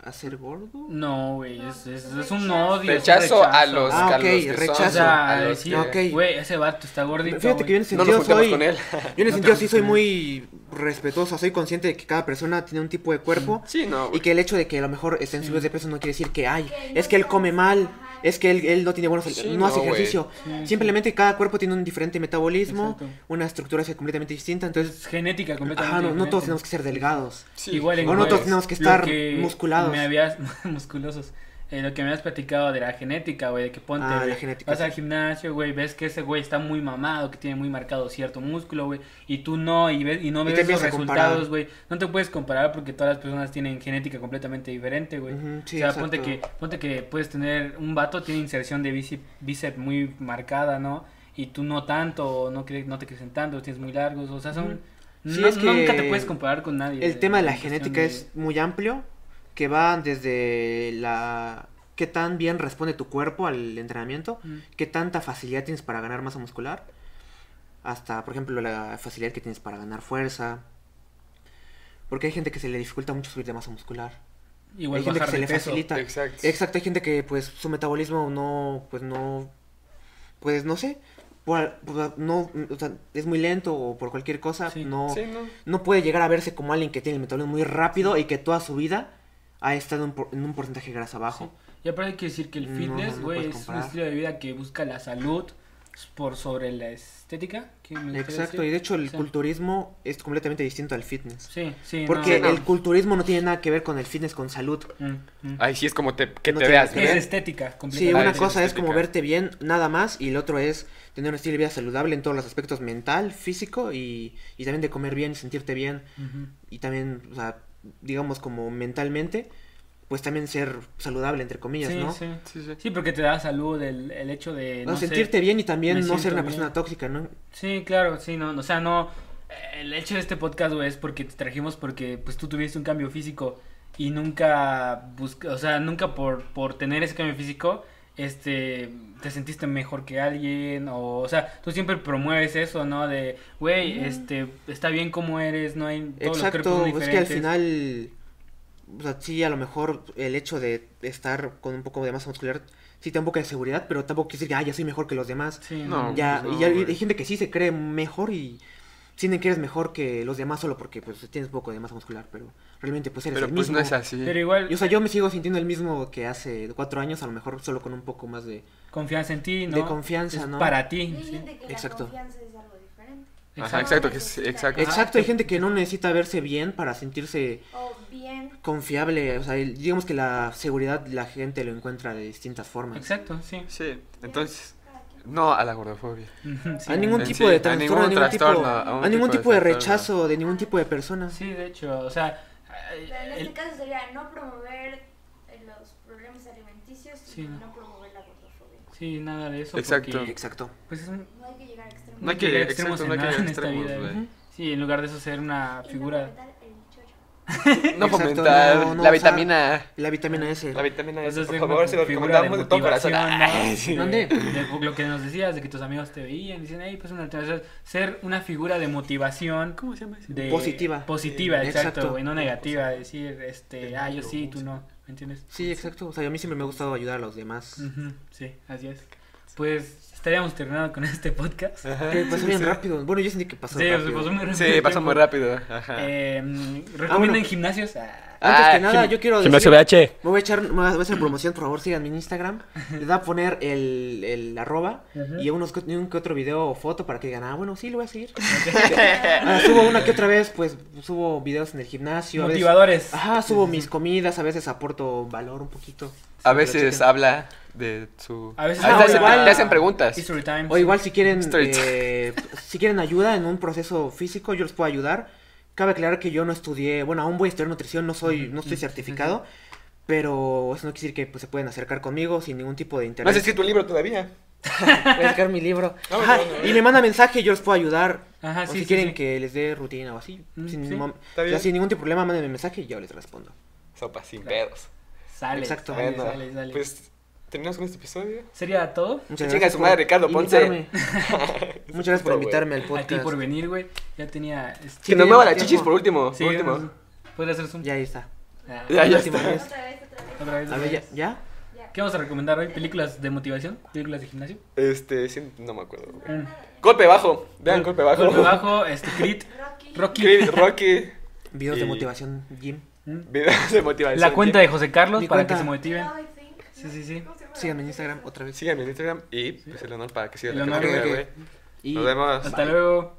a ser gordo. No, güey, No, es, es, es un rechazo. odio. es un Rechazo a los, Ah, a ok, los que son, rechazo. O sea, a los que- güey, ese vato está gordito. Fíjate que yo en No sentido nos juntemos soy con él. yo en No te sentido sí soy muy respetuoso, soy consciente de que cada persona tiene un tipo de cuerpo Sí, no, y que el hecho de que a lo mejor estén subidos de peso no quiere decir que ay, no es que él come mal, ajá. Es que él, él no tiene buenos Sí, no, no, hace ejercicio. Sí, Simplemente cada cuerpo tiene un diferente metabolismo, Exacto. una estructura completamente distinta, entonces Es genética completamente. ajá, no, no todos tenemos que ser delgados. Sí, Igual en O no todos tenemos que estar que musculados. Me habías musculosos. Eh, lo que me has platicado de la genética, güey, de que ponte, Ah, la genética, vas sí. al gimnasio, güey, ves que ese güey está muy mamado, que tiene muy marcado cierto músculo, güey, y tú no, y, ves, y no ves comparar. resultados, güey. No te puedes comparar porque todas las personas tienen genética completamente diferente, güey. Sí, o sea, exacto. ponte que, ponte que puedes tener, un vato tiene inserción de bíceps, bíceps muy marcada, ¿no? Y tú no tanto, no, cre- no te crecen tanto, los tienes muy largos, o sea, son... Sí, no- es que nunca te puedes comparar con nadie. El tema de la genética de- es muy amplio, que va desde la qué tan bien responde tu cuerpo al entrenamiento, Mm. qué tanta facilidad tienes para ganar masa muscular, hasta, por ejemplo, la facilidad que tienes para ganar fuerza. Porque hay gente que se le dificulta mucho subir de masa muscular. Igual hay gente que se le peso. facilita. Exacto. Exacto, hay gente que pues su metabolismo no, pues no, pues no sé, por- por- no, o sea, es muy lento o por cualquier cosa, Sí. no, Sí, no. no puede llegar a verse como alguien que tiene el metabolismo muy rápido y que toda su vida ha estado en, por- en un porcentaje de grasa bajo. Y aparte hay que decir que el fitness, no güey, es un estilo de vida que busca la salud por sobre la estética. ¿qué me gustaría Exacto, decir? y de hecho el Sí. culturismo es completamente distinto al fitness. Sí, sí. Porque no, no. el culturismo no tiene nada que ver con el fitness, con salud. Mm, mm. Ahí sí es como te, que No te veas que Es bien. estética, Sí, una sí, cosa es como verte bien, nada más, y el otro es tener un estilo de vida saludable en todos los aspectos mental, físico y, y también de comer bien, sentirte bien y también, o sea, digamos como mentalmente, pues también ser saludable, entre comillas, Sí, ¿no? sí. Sí, sí. Sí, porque te da salud el, el hecho de... No, no sé, sentirte bien y también no ser una bien. persona tóxica, ¿no? Sí, claro, sí, no, o sea, no, el hecho de este podcast, güey, es porque te trajimos porque, pues, tú tuviste un cambio físico y nunca busca, o sea, nunca por, por tener ese cambio físico, este, te sentiste mejor que alguien, o, o sea, tú siempre promueves eso, ¿no? De, güey, este, está bien como eres, no hay, todos los Exacto, son es que al final, o sea, sí, a lo mejor el hecho de estar con un poco de masa muscular, sí te da un poco de seguridad, pero tampoco quiere decir que, ah, ya soy mejor que los demás. Sí, No, no, Ya, pues y ya hay gente que sí se cree mejor y sienten que eres mejor que los demás solo porque pues tienes poco de masa muscular, pero realmente pues eres Pero el pues mismo. no es así. pero igual, Y, o sea, yo me sigo sintiendo el mismo que hace cuatro años, a lo mejor solo con un poco más de... confianza en ti, ¿no? de confianza, Es ¿no? Para ti, hay sí. gente que Exacto. la confianza es algo diferente. Ajá, exacto, que es, exacto. Exacto, hay gente que no necesita verse bien para sentirse bien, confiable, o sea, digamos que la seguridad la gente lo encuentra de distintas formas. Exacto, sí. Sí, entonces, no a la gordofobia. Sí, a ningún tipo sí, de a trastorno, ningún a ningún tipo, trastorno, a a ningún tipo tipo de de rechazo de ningún tipo de persona. Sí, de hecho, o sea, pero en el- este caso sería no promover eh, los problemas alimenticios Sí, y no. no promover la gordofobia. sí, nada de eso. Exacto. porque, Exacto. pues es un, No hay que llegar a extremos. No hay que, llegar a extremos exacto, no hay en que nada llegar a en esta vida, güey. Sí, en lugar de eso ser una Y figura. No. No Exacto, fomentar no- no la vitamina La vitamina S. La vitamina S, Entonces, por es favor, se lo recomendamos de todo corazón. motivación, ¿no? Ay, sí. De- ¿Mande? de lo que nos decías, de que tus amigos te veían, dicen, hey, pues una alternativa", ser una figura de motivación. ¿Cómo se llama? De, Positiva. Positiva, Sí, exacto, exacto. güey, no negativa, decir, este, ah, yo sí, tú no, ¿me entiendes? Sí, exacto. O sea, a mí siempre me ha gustado ayudar a los demás. Sí, así es. Pues estaríamos terminando con este podcast. Ajá, Que pasó bien sí. rápido. Bueno, yo sentí que pasó Sí, pasó muy rápido. Sí, pasó muy rápido. Ajá. Eh, ¿Recomiendan Ah, bueno. gimnasios? Ah, Antes Ah, que nada, yo quiero Gimnasio decir... BH. Me voy a echar, me voy a hacer promoción, por favor, sigan mi Instagram. Les voy a poner el, el arroba Ujú. y unos, un que otro video o foto para que digan, ah, bueno, sí, lo voy a seguir. Ah, subo una que otra vez, pues, subo videos en el gimnasio. a veces- Motivadores. Ajá, subo mis comidas, a veces aporto valor un poquito. A veces habla de su... A veces hacen, igual- te hacen preguntas. History time. O igual si quieren, eh, si quieren ayuda en un proceso físico, yo les puedo ayudar. Cabe aclarar que yo no estudié, bueno, aún voy a estudiar nutrición, no soy, no estoy certificado, pero eso no quiere decir que pues, se pueden acercar conmigo sin ningún tipo de No interés. has escrito un libro todavía. Voy a sacar mi libro. Ah, Ajá, y me manda mensaje, yo les puedo ayudar. Ajá, o sí, si sí, quieren sí. que les dé rutina o así, Mm, sin, o sea, sin ningún tipo de problema, mándenme mensaje y yo les respondo. Sopa sin pedos. Sale, Exacto. sale, Bueno, sale, sale. pues terminamos con este episodio. ¿Sería todo? Muchas Chinga gracias su madre, Ricardo Ponce. Muchas gracias por invitarme al A ti podcast. por venir, güey. Ya tenía... este, Que nos mueva la tiempo. chichis por último. Sí, por último. Podría hacer zoom. Ya ahí está. Ah, Ya, ya Última está. vez. Otra vez, otra vez. Otra vez, A otra ver, ya. ¿Qué vamos a recomendar hoy? ¿Películas de motivación? ¿Películas de gimnasio? Este, sí, no me acuerdo. Mm. Golpe bajo. Vean, golpe bajo. Golpe bajo, este, Crit, Rocky. Rocky. Creed, Rocky. Videos de motivación, Jim. Mm. Videos de motivación. La cuenta de José Carlos Mi para cuenta. que se motiven. Sí. Sí, sí. Síganme en Instagram otra vez. Síganme en Instagram y pues el honor para que sigan El la honor, güey. Nos vemos. Hasta luego.